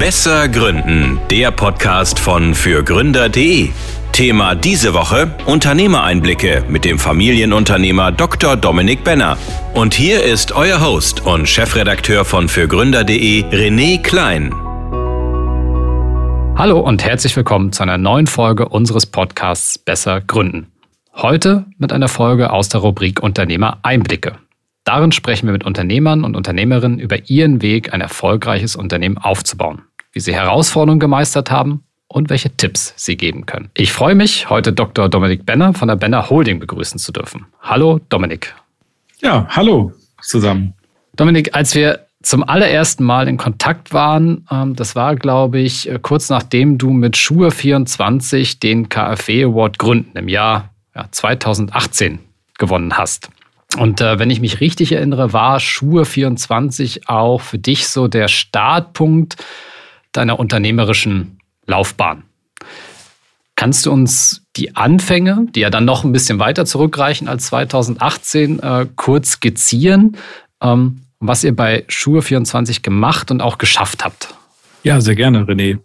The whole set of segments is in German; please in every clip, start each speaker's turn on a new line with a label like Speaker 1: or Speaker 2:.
Speaker 1: Besser Gründen, der Podcast von fürgründer.de. Thema diese Woche Unternehmereinblicke mit dem Familienunternehmer Dr. Dominik Benner. Und hier ist euer Host und Chefredakteur von fürgründer.de René Klein.
Speaker 2: Hallo und herzlich willkommen zu einer neuen Folge unseres Podcasts Besser Gründen. Heute mit einer Folge aus der Rubrik Unternehmereinblicke. Darin sprechen wir mit Unternehmern und Unternehmerinnen über ihren Weg, ein erfolgreiches Unternehmen aufzubauen, wie sie Herausforderungen gemeistert haben und welche Tipps sie geben können. Ich freue mich, heute Dr. Dominik Benner von der Benner Holding begrüßen zu dürfen. Hallo Dominik.
Speaker 3: Ja, hallo zusammen.
Speaker 2: Dominik, als wir zum allerersten Mal in Kontakt waren, ähm, das war, glaube ich, äh, kurz nachdem du mit Schuhe 24 den KfW Award Gründen im Jahr 2018 gewonnen hast. Und äh, wenn ich mich richtig erinnere, war Schuhe 24 auch für dich so der Startpunkt deiner unternehmerischen Laufbahn. Kannst du uns die Anfänge, die ja dann noch ein bisschen weiter zurückreichen als 2018, äh, kurz skizzieren, ähm, was ihr bei Schuhe 24 gemacht und auch geschafft habt?
Speaker 3: Ja, sehr gerne, René.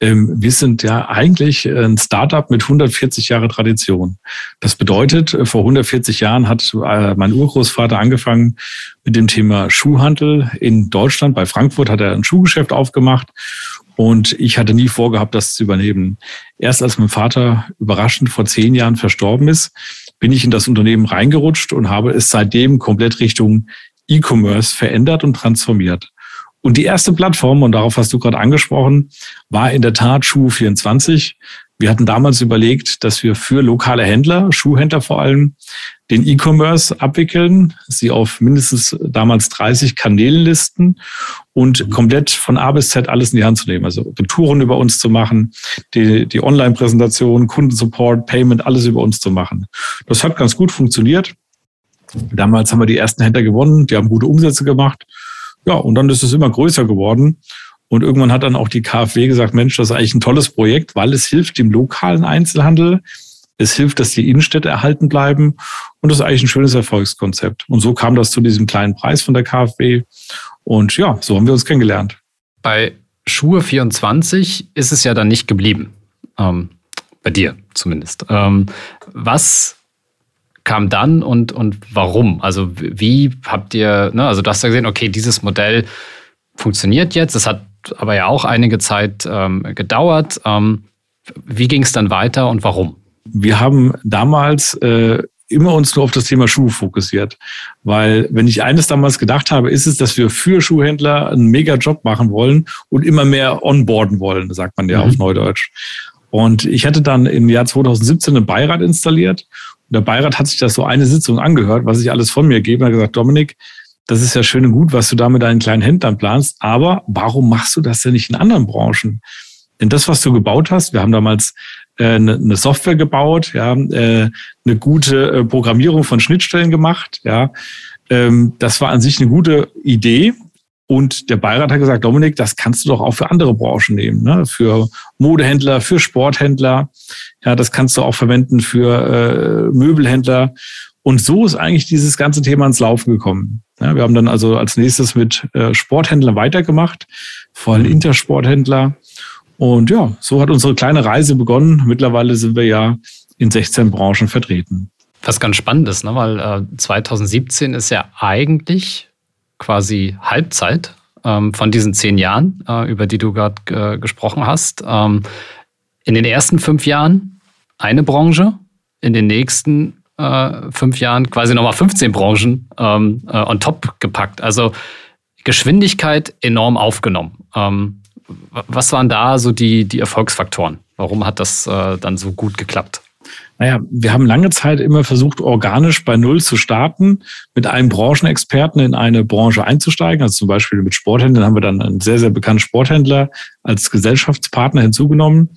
Speaker 3: Ähm, wir sind ja eigentlich ein Startup mit 140 Jahre Tradition. Das bedeutet, äh, vor 140 Jahren hat äh, mein Urgroßvater angefangen mit dem Thema Schuhhandel in Deutschland. Bei Frankfurt hat er ein Schuhgeschäft aufgemacht und ich hatte nie vorgehabt, das zu übernehmen. Erst als mein Vater überraschend vor zehn Jahren verstorben ist, bin ich in das Unternehmen reingerutscht und habe es seitdem komplett Richtung E-Commerce verändert und transformiert. Und die erste Plattform, und darauf hast du gerade angesprochen, war in der Tat Schuh24. Wir hatten damals überlegt, dass wir für lokale Händler, Schuhhändler vor allem, den E-Commerce abwickeln, sie auf mindestens damals 30 Kanälen listen und komplett von A bis Z alles in die Hand zu nehmen. Also Retouren über uns zu machen, die, die Online-Präsentation, Kundensupport, Payment, alles über uns zu machen. Das hat ganz gut funktioniert. Damals haben wir die ersten Händler gewonnen, die haben gute Umsätze gemacht. Ja, und dann ist es immer größer geworden. Und irgendwann hat dann auch die KfW gesagt, Mensch, das ist eigentlich ein tolles Projekt, weil es hilft dem lokalen Einzelhandel. Es hilft, dass die Innenstädte erhalten bleiben. Und das ist eigentlich ein schönes Erfolgskonzept. Und so kam das zu diesem kleinen Preis von der KfW. Und ja, so haben wir uns kennengelernt.
Speaker 2: Bei Schuhe 24 ist es ja dann nicht geblieben. Ähm, bei dir zumindest. Ähm, was kam dann und, und warum? Also wie habt ihr, ne, also du hast ja gesehen, okay, dieses Modell funktioniert jetzt, es hat aber ja auch einige Zeit ähm, gedauert. Ähm, wie ging es dann weiter und warum?
Speaker 3: Wir haben damals äh, immer uns nur auf das Thema Schuh fokussiert. Weil wenn ich eines damals gedacht habe, ist es, dass wir für Schuhhändler einen mega Job machen wollen und immer mehr onboarden wollen, sagt man ja mhm. auf Neudeutsch. Und ich hatte dann im Jahr 2017 einen Beirat installiert der Beirat hat sich das so eine Sitzung angehört, was ich alles von mir gebe, und hat gesagt, Dominik, das ist ja schön und gut, was du da mit deinen kleinen Händlern planst, aber warum machst du das denn nicht in anderen Branchen? Denn das, was du gebaut hast, wir haben damals äh, eine, eine Software gebaut, ja, äh, eine gute äh, Programmierung von Schnittstellen gemacht, ja, ähm, das war an sich eine gute Idee, und der Beirat hat gesagt, Dominik, das kannst du doch auch für andere Branchen nehmen, ne? für Modehändler, für Sporthändler. Ja, das kannst du auch verwenden für äh, Möbelhändler. Und so ist eigentlich dieses ganze Thema ins Laufen gekommen. Ja, wir haben dann also als nächstes mit äh, Sporthändlern weitergemacht, vor allem Intersporthändler. Und ja, so hat unsere kleine Reise begonnen. Mittlerweile sind wir ja in 16 Branchen vertreten.
Speaker 2: Was ganz spannend ist, ne? weil äh, 2017 ist ja eigentlich quasi Halbzeit ähm, von diesen zehn Jahren, äh, über die du gerade äh, gesprochen hast. Ähm, in den ersten fünf Jahren eine Branche, in den nächsten äh, fünf Jahren quasi nochmal 15 Branchen ähm, äh, on top gepackt. Also Geschwindigkeit enorm aufgenommen. Ähm, was waren da so die, die Erfolgsfaktoren? Warum hat das äh, dann so gut geklappt?
Speaker 3: Naja, wir haben lange Zeit immer versucht, organisch bei Null zu starten, mit einem Branchenexperten in eine Branche einzusteigen. Also zum Beispiel mit Sporthändlern haben wir dann einen sehr, sehr bekannten Sporthändler als Gesellschaftspartner hinzugenommen.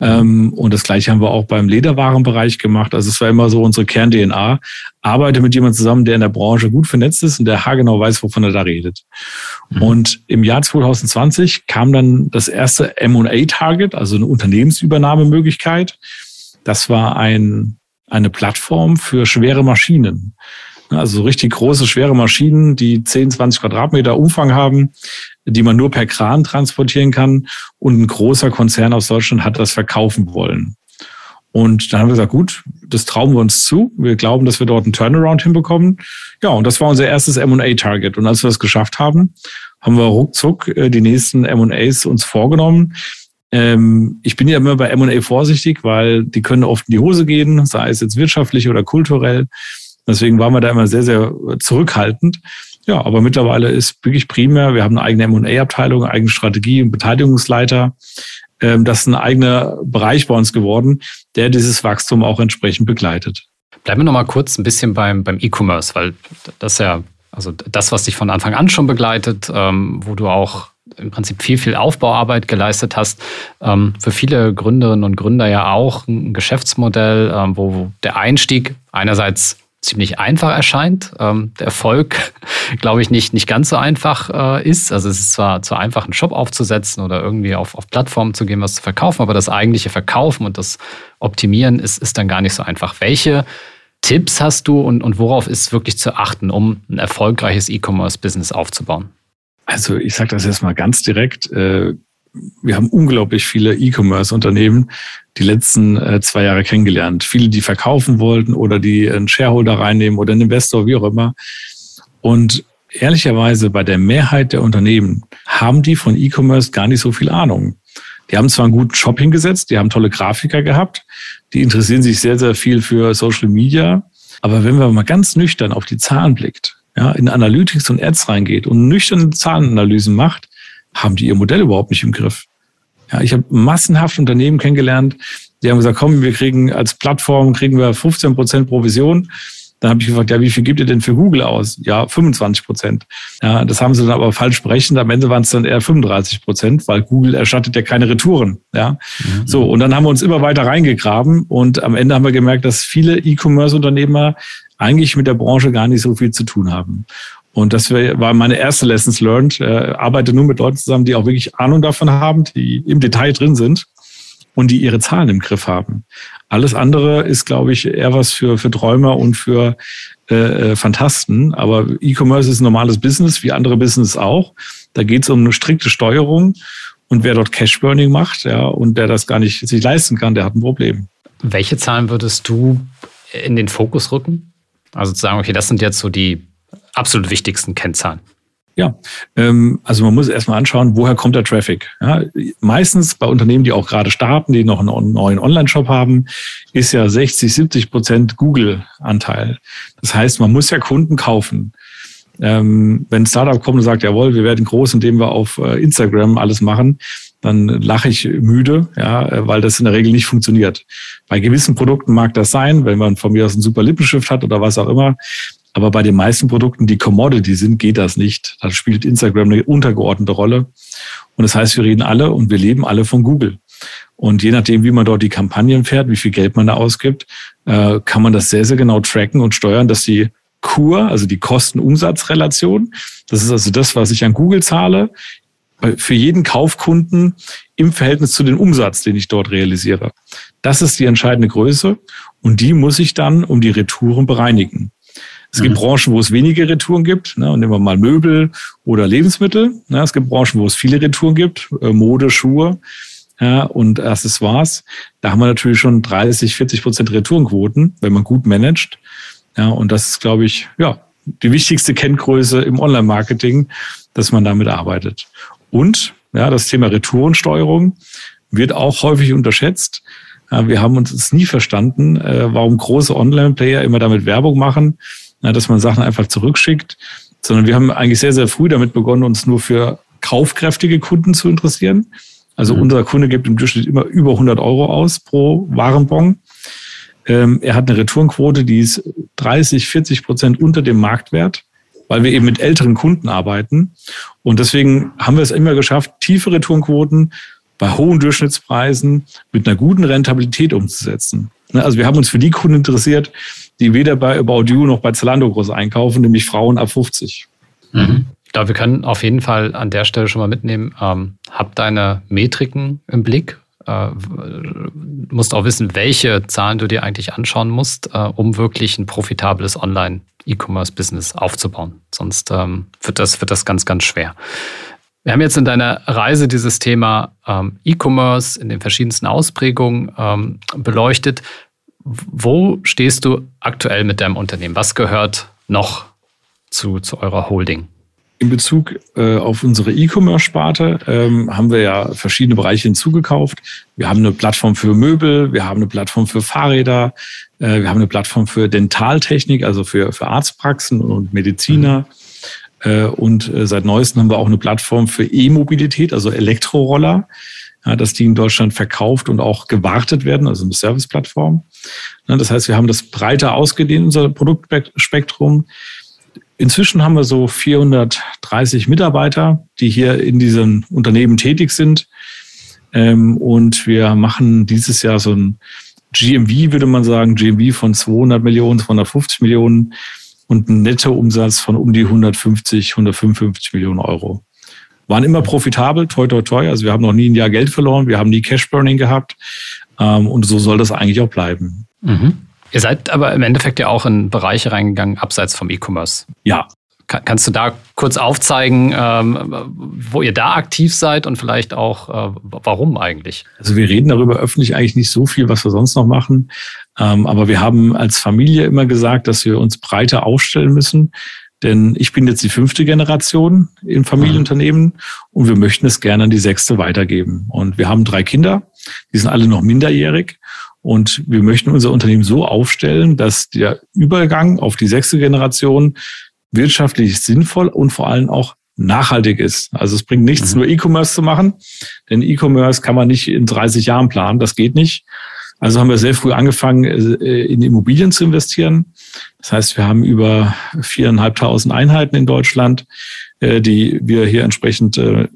Speaker 3: Ähm, und das gleiche haben wir auch beim Lederwarenbereich gemacht. Also es war immer so unsere Kern-DNA. Arbeite mit jemandem zusammen, der in der Branche gut vernetzt ist und der haargenau weiß, wovon er da redet. Mhm. Und im Jahr 2020 kam dann das erste M&A-Target, also eine Unternehmensübernahmemöglichkeit. Das war ein, eine Plattform für schwere Maschinen. Also richtig große, schwere Maschinen, die 10, 20 Quadratmeter Umfang haben, die man nur per Kran transportieren kann. Und ein großer Konzern aus Deutschland hat das verkaufen wollen. Und dann haben wir gesagt, gut, das trauen wir uns zu. Wir glauben, dass wir dort einen Turnaround hinbekommen. Ja, und das war unser erstes M&A-Target. Und als wir das geschafft haben, haben wir ruckzuck äh, die nächsten M&As uns vorgenommen. Ähm, ich bin ja immer bei M&A vorsichtig, weil die können oft in die Hose gehen, sei es jetzt wirtschaftlich oder kulturell. Deswegen waren wir da immer sehr, sehr zurückhaltend. Ja, aber mittlerweile ist wirklich primär, wir haben eine eigene M&A-Abteilung, eigene Strategie und Beteiligungsleiter. Ähm, das ist ein eigener Bereich bei uns geworden, der dieses Wachstum auch entsprechend begleitet.
Speaker 2: Bleiben wir noch mal kurz ein bisschen beim, beim E-Commerce, weil das ja also das, was dich von Anfang an schon begleitet, ähm, wo du auch im Prinzip viel, viel Aufbauarbeit geleistet hast. Ähm, für viele Gründerinnen und Gründer ja auch ein Geschäftsmodell, ähm, wo der Einstieg einerseits ziemlich einfach erscheint. Ähm, der Erfolg, glaube ich, nicht, nicht ganz so einfach äh, ist. Also es ist zwar zu einfach, einen Shop aufzusetzen oder irgendwie auf, auf Plattformen zu gehen, was zu verkaufen, aber das eigentliche Verkaufen und das Optimieren ist, ist dann gar nicht so einfach. Welche Tipps hast du und, und worauf ist wirklich zu achten, um ein erfolgreiches E-Commerce-Business aufzubauen?
Speaker 3: Also ich sage das jetzt mal ganz direkt. Äh, wir haben unglaublich viele E-Commerce-Unternehmen die letzten äh, zwei Jahre kennengelernt. Viele, die verkaufen wollten oder die einen Shareholder reinnehmen oder einen Investor, wie auch immer. Und ehrlicherweise bei der Mehrheit der Unternehmen haben die von E-Commerce gar nicht so viel Ahnung. Die haben zwar einen guten Shop hingesetzt, die haben tolle Grafiker gehabt, die interessieren sich sehr, sehr viel für Social Media. Aber wenn man mal ganz nüchtern auf die Zahlen blickt, ja, in Analytics und Ads reingeht und nüchterne Zahlenanalysen macht, haben die ihr Modell überhaupt nicht im Griff. Ja, ich habe massenhaft Unternehmen kennengelernt, die haben gesagt, komm, wir kriegen als Plattform kriegen wir 15 Prozent Provision. Dann habe ich gefragt, ja, wie viel gibt ihr denn für Google aus? Ja, 25 Prozent. Ja, das haben sie dann aber falsch berechnet. Am Ende waren es dann eher 35 Prozent, weil Google erstattet ja keine Retouren. Ja, mhm. so. Und dann haben wir uns immer weiter reingegraben und am Ende haben wir gemerkt, dass viele E-Commerce-Unternehmer eigentlich mit der Branche gar nicht so viel zu tun haben. Und das war meine erste Lessons learned. Äh, arbeite nur mit Leuten zusammen, die auch wirklich Ahnung davon haben, die im Detail drin sind und die ihre Zahlen im Griff haben. Alles andere ist, glaube ich, eher was für, für Träumer und für äh, äh Fantasten. Aber E-Commerce ist ein normales Business, wie andere Business auch. Da geht es um eine strikte Steuerung. Und wer dort Cash-Burning macht, ja, und der das gar nicht sich leisten kann, der hat ein Problem.
Speaker 2: Welche Zahlen würdest du in den Fokus rücken? Also zu sagen, okay, das sind jetzt so die absolut wichtigsten Kennzahlen?
Speaker 3: Ja, ähm, also man muss erstmal anschauen, woher kommt der Traffic. Ja, meistens bei Unternehmen, die auch gerade starten, die noch einen neuen Online-Shop haben, ist ja 60, 70 Prozent Google-Anteil. Das heißt, man muss ja Kunden kaufen. Ähm, wenn ein Startup kommt und sagt, jawohl, wir werden groß, indem wir auf äh, Instagram alles machen, dann lache ich müde, ja, weil das in der Regel nicht funktioniert. Bei gewissen Produkten mag das sein, wenn man von mir aus einen super Lippenstift hat oder was auch immer. Aber bei den meisten Produkten, die Commodity sind, geht das nicht. Da spielt Instagram eine untergeordnete Rolle. Und das heißt, wir reden alle und wir leben alle von Google. Und je nachdem, wie man dort die Kampagnen fährt, wie viel Geld man da ausgibt, äh, kann man das sehr, sehr genau tracken und steuern, dass die Kur, also die Kosten-Umsatz-Relation, das ist also das, was ich an Google zahle, für jeden Kaufkunden im Verhältnis zu dem Umsatz, den ich dort realisiere. Das ist die entscheidende Größe und die muss ich dann um die Retouren bereinigen. Es gibt mhm. Branchen, wo es wenige Retouren gibt. Ne, nehmen wir mal Möbel oder Lebensmittel. Ne, es gibt Branchen, wo es viele Retouren gibt. Äh, Mode, Schuhe ja, und Accessoires. Da haben wir natürlich schon 30, 40 Prozent Retourenquoten, wenn man gut managt. Ja, und das ist, glaube ich, ja, die wichtigste Kenngröße im Online-Marketing, dass man damit arbeitet. Und ja, das Thema Retourensteuerung wird auch häufig unterschätzt. Wir haben uns es nie verstanden, äh, warum große Online-Player immer damit Werbung machen dass man Sachen einfach zurückschickt, sondern wir haben eigentlich sehr, sehr früh damit begonnen, uns nur für kaufkräftige Kunden zu interessieren. Also mhm. unser Kunde gibt im Durchschnitt immer über 100 Euro aus pro Warenbon. Ähm, er hat eine Retourenquote, die ist 30, 40 Prozent unter dem Marktwert, weil wir eben mit älteren Kunden arbeiten. Und deswegen haben wir es immer geschafft, tiefe Retourenquoten bei hohen Durchschnittspreisen mit einer guten Rentabilität umzusetzen. Ne, also wir haben uns für die Kunden interessiert, die weder bei About You noch bei Zalando groß einkaufen, nämlich Frauen ab 50.
Speaker 2: Mhm. Ich glaube, wir können auf jeden Fall an der Stelle schon mal mitnehmen, ähm, hab deine Metriken im Blick, äh, musst auch wissen, welche Zahlen du dir eigentlich anschauen musst, äh, um wirklich ein profitables Online-E-Commerce-Business aufzubauen. Sonst ähm, wird, das, wird das ganz, ganz schwer. Wir haben jetzt in deiner Reise dieses Thema ähm, E-Commerce in den verschiedensten Ausprägungen ähm, beleuchtet. Wo stehst du aktuell mit deinem Unternehmen? Was gehört noch zu, zu eurer Holding?
Speaker 3: In Bezug äh, auf unsere E-Commerce-Sparte ähm, haben wir ja verschiedene Bereiche hinzugekauft. Wir haben eine Plattform für Möbel, wir haben eine Plattform für Fahrräder, äh, wir haben eine Plattform für Dentaltechnik, also für, für Arztpraxen und Mediziner. Mhm äh, und äh, seit neuestem haben wir auch eine Plattform für E-Mobilität, also Elektroroller, dass die in Deutschland verkauft und auch gewartet werden, also eine Serviceplattform. Das heißt, wir haben das breiter ausgedehnt, unser Produktspektrum. Inzwischen haben wir so 430 Mitarbeiter, die hier in diesem Unternehmen tätig sind. Ähm, und wir machen dieses Jahr so ein GMV, würde man sagen, GMV von 200 Millionen, 250 Millionen und einen Nettoumsatz von um die 150, 155 Millionen Euro. Waren immer profitabel, toi, toi, toi. Also wir haben noch nie ein Jahr Geld verloren, wir haben nie Cash-Burning gehabt. Ähm, und so soll das eigentlich auch bleiben.
Speaker 2: Mhm. Ihr seid aber im Endeffekt ja auch in Bereiche reingegangen, abseits vom E-Commerce.
Speaker 3: Ja,
Speaker 2: Kannst du da kurz aufzeigen, ähm, wo ihr da aktiv seid und vielleicht auch, äh, warum eigentlich?
Speaker 3: Also wir reden darüber öffentlich eigentlich nicht so viel, was wir sonst noch machen. Ähm, aber wir haben als Familie immer gesagt, dass wir uns breiter aufstellen müssen. Denn ich bin jetzt die fünfte Generation im Familienunternehmen und wir möchten es gerne an die sechste weitergeben. Und wir haben drei Kinder, die sind alle noch minderjährig. Und wir möchten unser Unternehmen so aufstellen, dass der Übergang auf die sechste Generation wirtschaftlich sinnvoll und vor allem auch nachhaltig ist. Also es bringt nichts, mhm. nur E-Commerce zu machen, denn E-Commerce kann man nicht in 30 Jahren planen, das geht nicht. Also haben wir sehr früh angefangen, äh, in Immobilien zu investieren. Das heißt, wir haben über viereinhalbtausend Einheiten in Deutschland, äh, die wir hier entsprechend äh,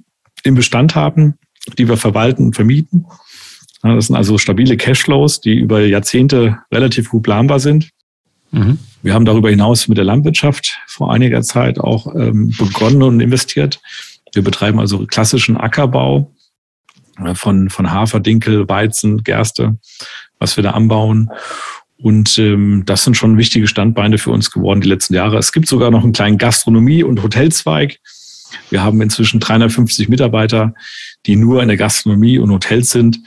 Speaker 3: im Bestand haben, die wir verwalten und vermieten. Das sind also stabile Cashflows, die über Jahrzehnte relativ gut planbar sind. Mhm. Wir haben darüber hinaus mit der Landwirtschaft vor einiger Zeit auch ähm, begonnen und investiert. Wir betreiben also klassischen Ackerbau äh, von, von Hafer, Dinkel, Weizen, Gerste, was wir da anbauen. Und ähm, das sind schon wichtige Standbeine für uns geworden die letzten Jahre. Es gibt sogar noch einen kleinen Gastronomie- und Hotelzweig. Wir haben inzwischen 350 Mitarbeiter, die nur in der Gastronomie und Hotels sind.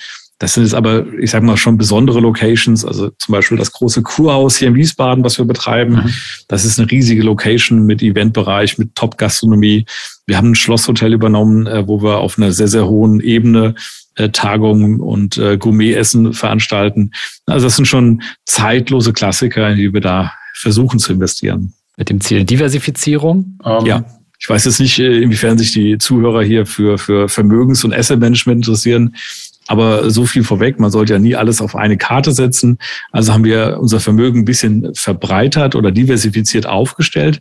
Speaker 3: Das sind jetzt aber, ich sage mal, schon besondere Locations. Also zum Beispiel das große Kurhaus hier in Wiesbaden, was wir betreiben. Mhm. Das ist eine riesige Location mit Eventbereich, mit Top-Gastronomie. Wir haben ein Schlosshotel übernommen, äh, wo wir auf einer sehr, sehr hohen Ebene äh, Tagungen und äh, Gourmetessen veranstalten. Also das sind schon zeitlose Klassiker, in die wir da versuchen zu investieren.
Speaker 2: Mit dem Ziel Diversifizierung?
Speaker 3: Ähm, ja. Ich weiß jetzt nicht, inwiefern sich die Zuhörer hier für, für Vermögens- und Asset Management interessieren. Aber so viel vorweg, man sollte ja nie alles auf eine Karte setzen. Also haben wir unser Vermögen ein bisschen verbreitert oder diversifiziert aufgestellt.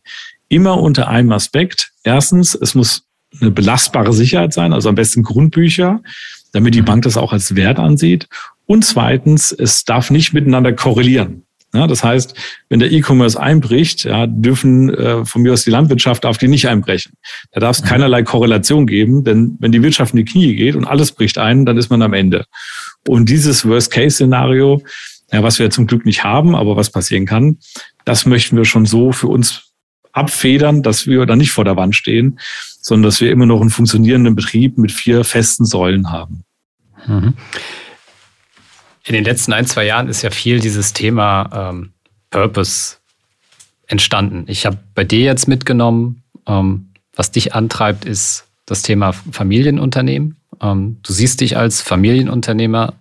Speaker 3: Immer unter einem Aspekt. Erstens, es muss eine belastbare Sicherheit sein, also am besten Grundbücher, damit die Bank das auch als Wert ansieht. Und zweitens, es darf nicht miteinander korrelieren. Ja, das heißt, wenn der E-Commerce einbricht, ja, dürfen äh, von mir aus die Landwirtschaft darf die nicht einbrechen. Da darf es keinerlei Korrelation geben, denn wenn die Wirtschaft in die Knie geht und alles bricht ein, dann ist man am Ende. Und dieses Worst-Case-Szenario, ja, was wir zum Glück nicht haben, aber was passieren kann, das möchten wir schon so für uns abfedern, dass wir da nicht vor der Wand stehen, sondern dass wir immer noch einen funktionierenden Betrieb mit vier festen Säulen haben. Mhm.
Speaker 2: In den letzten ein, zwei Jahren ist ja viel dieses Thema ähm, Purpose entstanden. Ich habe bei dir jetzt mitgenommen, ähm, was dich antreibt, ist das Thema Familienunternehmen. Ähm, du siehst dich als Familienunternehmer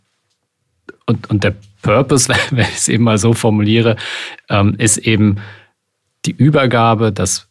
Speaker 2: und, und der Purpose, wenn ich es eben mal so formuliere, ähm, ist eben die Übergabe, das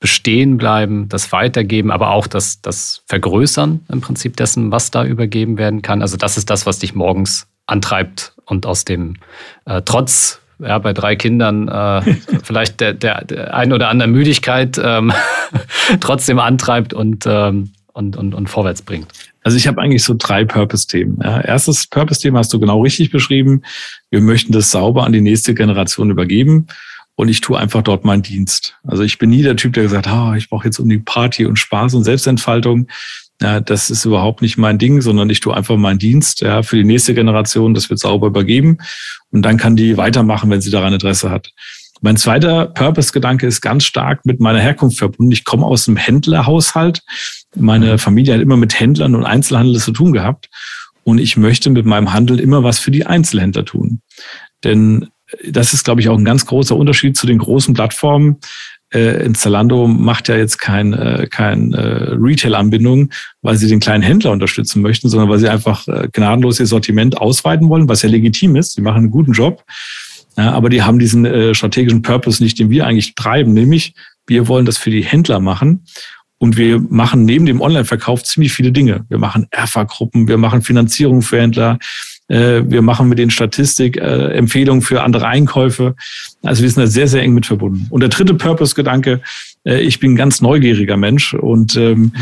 Speaker 2: Bestehenbleiben, das Weitergeben, aber auch das, das Vergrößern im Prinzip dessen, was da übergeben werden kann. Also das ist das, was dich morgens antreibt und aus dem äh, Trotz ja, bei drei Kindern äh, vielleicht der, der, der ein oder andere Müdigkeit ähm, trotzdem antreibt und, ähm, und, und, und vorwärts bringt.
Speaker 3: Also ich habe eigentlich so drei Purpose-Themen. Ja, erstes Purpose-Thema hast du genau richtig beschrieben. Wir möchten das sauber an die nächste Generation übergeben und ich tue einfach dort meinen Dienst. Also ich bin nie der Typ, der gesagt, hat, oh, ich brauche jetzt um die Party und Spaß und Selbstentfaltung, ja, das ist überhaupt nicht mein Ding, sondern ich tue einfach meinen Dienst ja, für die nächste Generation. Das wird sauber übergeben und dann kann die weitermachen, wenn sie daran Interesse hat. Mein zweiter Purpose-Gedanke ist ganz stark mit meiner Herkunft verbunden. Ich komme aus einem Händlerhaushalt. Meine Familie hat immer mit Händlern und Einzelhandel zu tun gehabt. Und ich möchte mit meinem Handel immer was für die Einzelhändler tun. Denn das ist, glaube ich, auch ein ganz großer Unterschied zu den großen Plattformen. Äh, in Zalando macht ja jetzt kein, äh, kein äh, Retail-Anbindung, weil sie den kleinen Händler unterstützen möchten, sondern weil sie einfach äh, gnadenlos ihr Sortiment ausweiten wollen, was ja legitim ist. Sie machen einen guten Job. Ja, aber die haben diesen äh, strategischen Purpose nicht, den wir eigentlich treiben, nämlich wir wollen das für die Händler machen. Und wir machen neben dem Online-Verkauf ziemlich viele Dinge. Wir machen ERFA-Gruppen, wir machen Finanzierung für Händler, wir machen mit den Statistik äh, Empfehlungen für andere Einkäufe. Also wir sind da sehr, sehr eng mit verbunden. Und der dritte Purpose-Gedanke, äh, ich bin ein ganz neugieriger Mensch und ähm,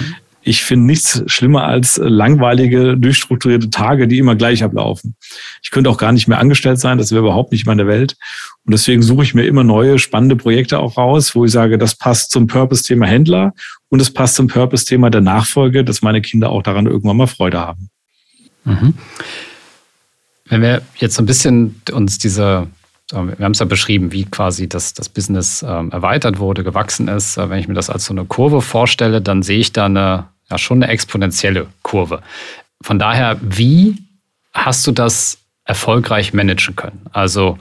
Speaker 3: ich finde nichts schlimmer als langweilige, durchstrukturierte Tage, die immer gleich ablaufen. Ich könnte auch gar nicht mehr angestellt sein, das wäre überhaupt nicht meine Welt. Und deswegen suche ich mir immer neue, spannende Projekte auch raus, wo ich sage, das passt zum Purpose-Thema Händler und es passt zum Purpose-Thema der Nachfolge, dass meine Kinder auch daran irgendwann mal Freude haben.
Speaker 2: Mhm. Wenn wir jetzt so ein bisschen uns diese, wir haben es ja beschrieben, wie quasi das, das Business ähm, erweitert wurde, gewachsen ist. Äh, wenn ich mir das als so eine Kurve vorstelle, dann sehe ich da eine, ja, schon eine exponentielle Kurve. Von daher, wie hast du das erfolgreich managen können? Also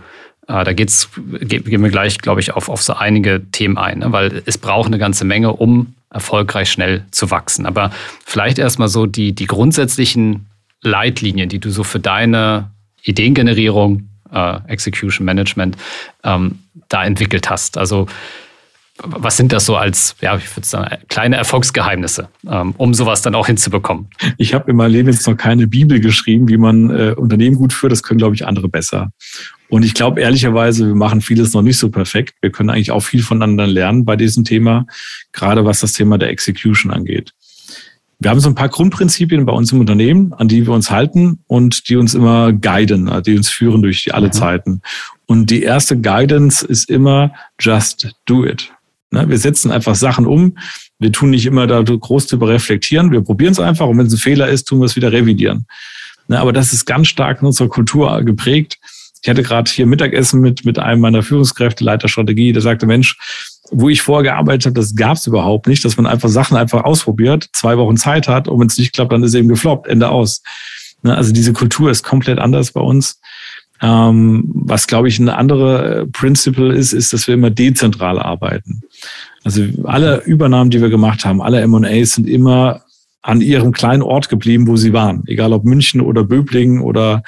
Speaker 2: äh, da geht's, gehen wir gleich, glaube ich, auf, auf so einige Themen ein, ne? weil es braucht eine ganze Menge, um erfolgreich schnell zu wachsen. Aber vielleicht erstmal so die, die grundsätzlichen Leitlinien, die du so für deine Ideengenerierung, äh, Execution Management ähm, da entwickelt hast. Also was sind das so als, ja, ich würde sagen, kleine Erfolgsgeheimnisse, ähm, um sowas dann auch hinzubekommen?
Speaker 3: Ich habe in meinem Leben jetzt noch keine Bibel geschrieben, wie man äh, Unternehmen gut führt. Das können, glaube ich, andere besser. Und ich glaube ehrlicherweise, wir machen vieles noch nicht so perfekt. Wir können eigentlich auch viel voneinander lernen bei diesem Thema, gerade was das Thema der Execution angeht. Wir haben so ein paar Grundprinzipien bei uns im Unternehmen, an die wir uns halten und die uns immer guiden, also die uns führen durch die alle mhm. Zeiten. Und die erste Guidance ist immer just do it. Ne, wir setzen einfach Sachen um. Wir tun nicht immer da groß drüber reflektieren. Wir probieren es einfach und wenn es ein Fehler ist, tun wir es wieder revidieren. Ne, aber das ist ganz stark in unserer Kultur geprägt. Ich hatte gerade hier Mittagessen mit, mit einem meiner Führungskräfte, Leiter Strategie, der sagte, Mensch, wo ich vorher gearbeitet habe, das gab es überhaupt nicht, dass man einfach Sachen einfach ausprobiert, zwei Wochen Zeit hat und wenn es nicht klappt, dann ist eben gefloppt, Ende aus. Ne, also diese Kultur ist komplett anders bei uns. Ähm, was, glaube ich, eine andere äh, Principle ist, ist, dass wir immer dezentral arbeiten. Also alle Übernahmen, die wir gemacht haben, alle M&As sind immer an ihrem kleinen Ort geblieben, wo sie waren. Egal ob München oder Böblingen oder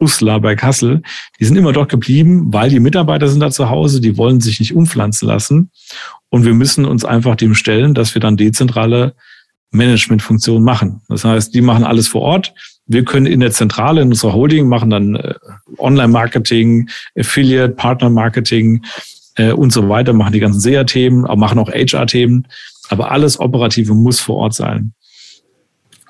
Speaker 3: Uslar bei Kassel, die sind immer dort geblieben, weil die Mitarbeiter sind da zu Hause, die wollen sich nicht umpflanzen lassen. Und wir müssen uns einfach dem stellen, dass wir dann dezentrale Managementfunktionen machen. Das heißt, die machen alles vor Ort. Wir können in der Zentrale, in unserer Holding, machen dann äh, Online-Marketing, Affiliate, Partner-Marketing äh, und so weiter, machen die ganzen SEA-Themen, machen auch HR-Themen. Aber alles Operative muss vor Ort sein.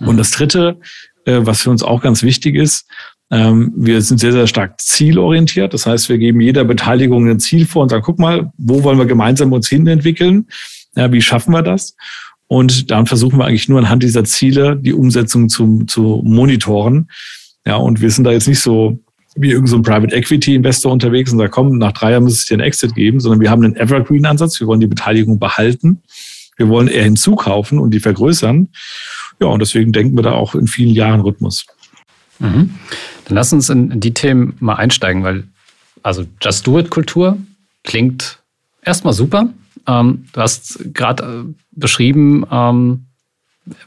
Speaker 3: Und mhm. das Dritte, äh, was für uns auch ganz wichtig ist, wir sind sehr, sehr stark zielorientiert. Das heißt, wir geben jeder Beteiligung ein Ziel vor und sagen, guck mal, wo wollen wir gemeinsam uns hin entwickeln? Ja, wie schaffen wir das? Und dann versuchen wir eigentlich nur anhand dieser Ziele die Umsetzung zu, zu monitoren. Ja, und wir sind da jetzt nicht so wie irgendein so Private Equity Investor unterwegs und sagen, komm, nach drei Jahren muss es dir einen Exit geben, sondern wir haben einen Evergreen Ansatz. Wir wollen die Beteiligung behalten. Wir wollen eher hinzukaufen und die vergrößern. Ja, und deswegen denken wir da auch in vielen Jahren Rhythmus.
Speaker 2: Mhm. Dann lass uns in die Themen mal einsteigen, weil also Just Do It Kultur klingt erstmal super. Ähm, du hast gerade äh, beschrieben, ähm,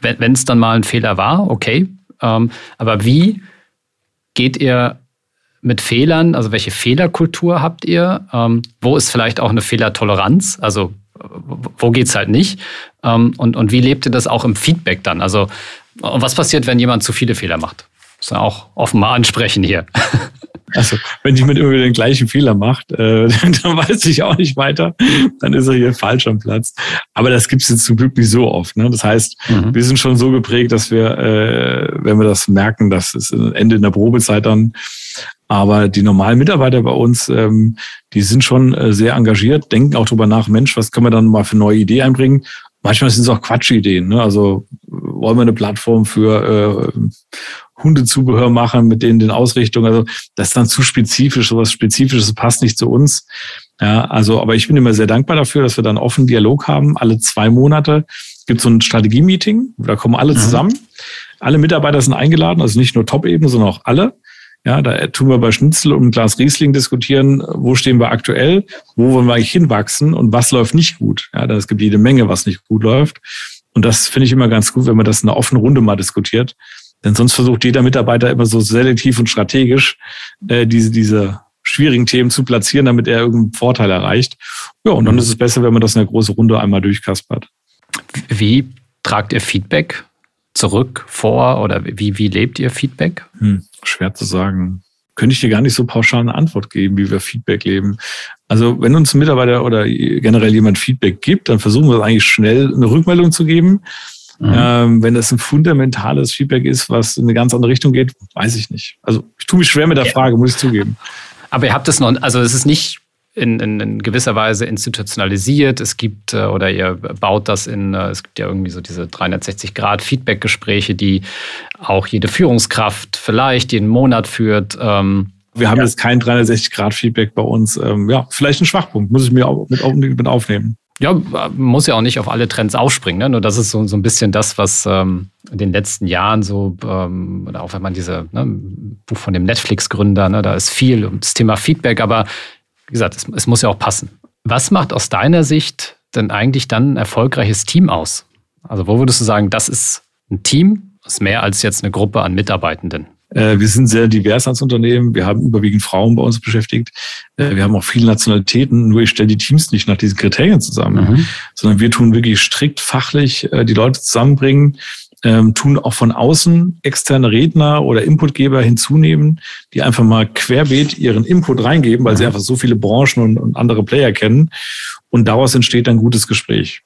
Speaker 2: wenn es dann mal ein Fehler war, okay. Ähm, aber wie geht ihr mit Fehlern, also welche Fehlerkultur habt ihr? Ähm, wo ist vielleicht auch eine Fehlertoleranz? Also wo geht es halt nicht? Ähm, und, und wie lebt ihr das auch im Feedback dann? Also was passiert, wenn jemand zu viele Fehler macht? Muss man auch offen mal ansprechen hier.
Speaker 3: Also, wenn jemand immer wieder den gleichen Fehler macht, äh, dann weiß ich auch nicht weiter. Dann ist er hier falsch am Platz. Aber das gibt es jetzt zum Glück nicht so oft. Ne? Das heißt, mhm. wir sind schon so geprägt, dass wir, äh, wenn wir das merken, dass es Ende in der Probezeit dann. Aber die normalen Mitarbeiter bei uns, ähm, die sind schon äh, sehr engagiert, denken auch drüber nach, Mensch, was können wir dann mal für neue Ideen einbringen? Manchmal sind es auch Quatschideen. Ne? Also wollen wir eine Plattform für äh, Hundezubehör machen mit denen den Ausrichtungen. Also das ist dann zu spezifisch, sowas Spezifisches passt nicht zu uns. Ja, also, aber ich bin immer sehr dankbar dafür, dass wir dann offen Dialog haben, alle zwei Monate gibt so ein Strategie-Meeting, da kommen alle mhm. zusammen. Alle Mitarbeiter sind eingeladen, also nicht nur Top-Ebene, sondern auch alle. Ja, da tun wir bei Schnitzel und Glas Riesling diskutieren, wo stehen wir aktuell, wo wollen wir eigentlich hinwachsen und was läuft nicht gut. Ja, es gibt jede Menge, was nicht gut läuft. Und das finde ich immer ganz gut, wenn man das in einer offenen Runde mal diskutiert. Denn sonst versucht jeder Mitarbeiter immer so selektiv und strategisch äh, diese, diese schwierigen Themen zu platzieren, damit er irgendeinen Vorteil erreicht. Ja, und dann ist es besser, wenn man das in einer großen Runde einmal durchkaspert.
Speaker 2: Wie tragt ihr Feedback zurück, vor oder wie, wie lebt ihr Feedback?
Speaker 3: Hm, schwer zu sagen. Könnte ich dir gar nicht so pauschal eine Antwort geben, wie wir Feedback leben. Also wenn uns ein Mitarbeiter oder generell jemand Feedback gibt, dann versuchen wir eigentlich schnell eine Rückmeldung zu geben. Mhm. Ähm, wenn das ein fundamentales Feedback ist, was in eine ganz andere Richtung geht, weiß ich nicht. Also ich tue mich schwer mit der Frage, muss ich zugeben.
Speaker 2: Aber ihr habt es noch, also es ist nicht in, in, in gewisser Weise institutionalisiert. Es gibt äh, oder ihr baut das in, äh, es gibt ja irgendwie so diese 360-Grad-Feedback-Gespräche, die auch jede Führungskraft vielleicht jeden Monat führt.
Speaker 3: Ähm, wir haben ja. jetzt kein 360-Grad-Feedback bei uns. Ähm, ja, vielleicht ein Schwachpunkt, muss ich mir auch mit, mit aufnehmen.
Speaker 2: Ja, muss ja auch nicht auf alle Trends aufspringen. Ne? Nur das ist so, so ein bisschen das, was ähm, in den letzten Jahren so, ähm, oder auch wenn man diese ne, Buch von dem Netflix-Gründer, ne, da ist viel um das Thema Feedback, aber wie gesagt, es, es muss ja auch passen. Was macht aus deiner Sicht denn eigentlich dann ein erfolgreiches Team aus? Also wo würdest du sagen, das ist ein Team, ist mehr als jetzt eine Gruppe an Mitarbeitenden?
Speaker 3: Äh, wir sind sehr divers als Unternehmen. Wir haben überwiegend Frauen bei uns beschäftigt. Äh, wir haben auch viele Nationalitäten. Nur ich stelle die Teams nicht nach diesen Kriterien zusammen, mhm. sondern wir tun wirklich strikt fachlich äh, die Leute zusammenbringen, ähm, tun auch von außen externe Redner oder Inputgeber hinzunehmen, die einfach mal querbeet ihren Input reingeben, weil mhm. sie einfach so viele Branchen und, und andere Player kennen. Und daraus entsteht ein gutes Gespräch.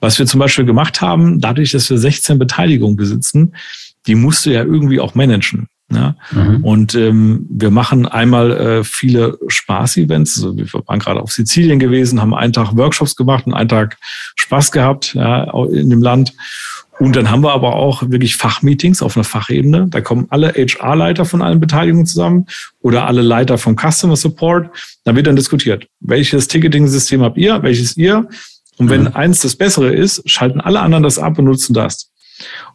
Speaker 3: Was wir zum Beispiel gemacht haben, dadurch, dass wir 16 Beteiligungen besitzen, die musst du ja irgendwie auch managen. Ja? Mhm. Und ähm, wir machen einmal äh, viele Spaß-Events. Also wir waren gerade auf Sizilien gewesen, haben einen Tag Workshops gemacht und einen Tag Spaß gehabt ja, in dem Land. Und dann haben wir aber auch wirklich Fachmeetings auf einer Fachebene. Da kommen alle HR-Leiter von allen Beteiligungen zusammen oder alle Leiter vom Customer Support. Da wird dann diskutiert, welches Ticketing-System habt ihr, welches ihr. Und wenn mhm. eins das bessere ist, schalten alle anderen das ab und nutzen das.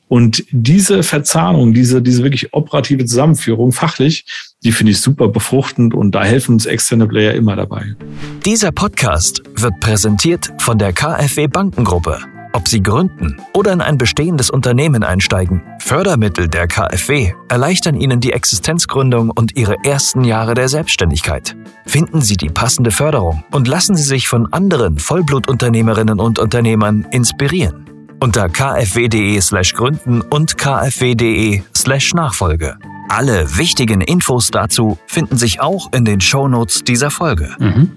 Speaker 3: Und diese Verzahnung, diese, diese wirklich operative Zusammenführung fachlich, die finde ich super befruchtend und da helfen uns externe Player immer dabei.
Speaker 1: Dieser Podcast wird präsentiert von der KfW Bankengruppe. Ob Sie gründen oder in ein bestehendes Unternehmen einsteigen, Fördermittel der KfW erleichtern Ihnen die Existenzgründung und Ihre ersten Jahre der Selbstständigkeit. Finden Sie die passende Förderung und lassen Sie sich von anderen Vollblutunternehmerinnen und Unternehmern inspirieren unter kfw.de slash gründen und kfw.de slash Nachfolge. Alle wichtigen Infos dazu finden sich auch in den Shownotes dieser Folge. Mhm.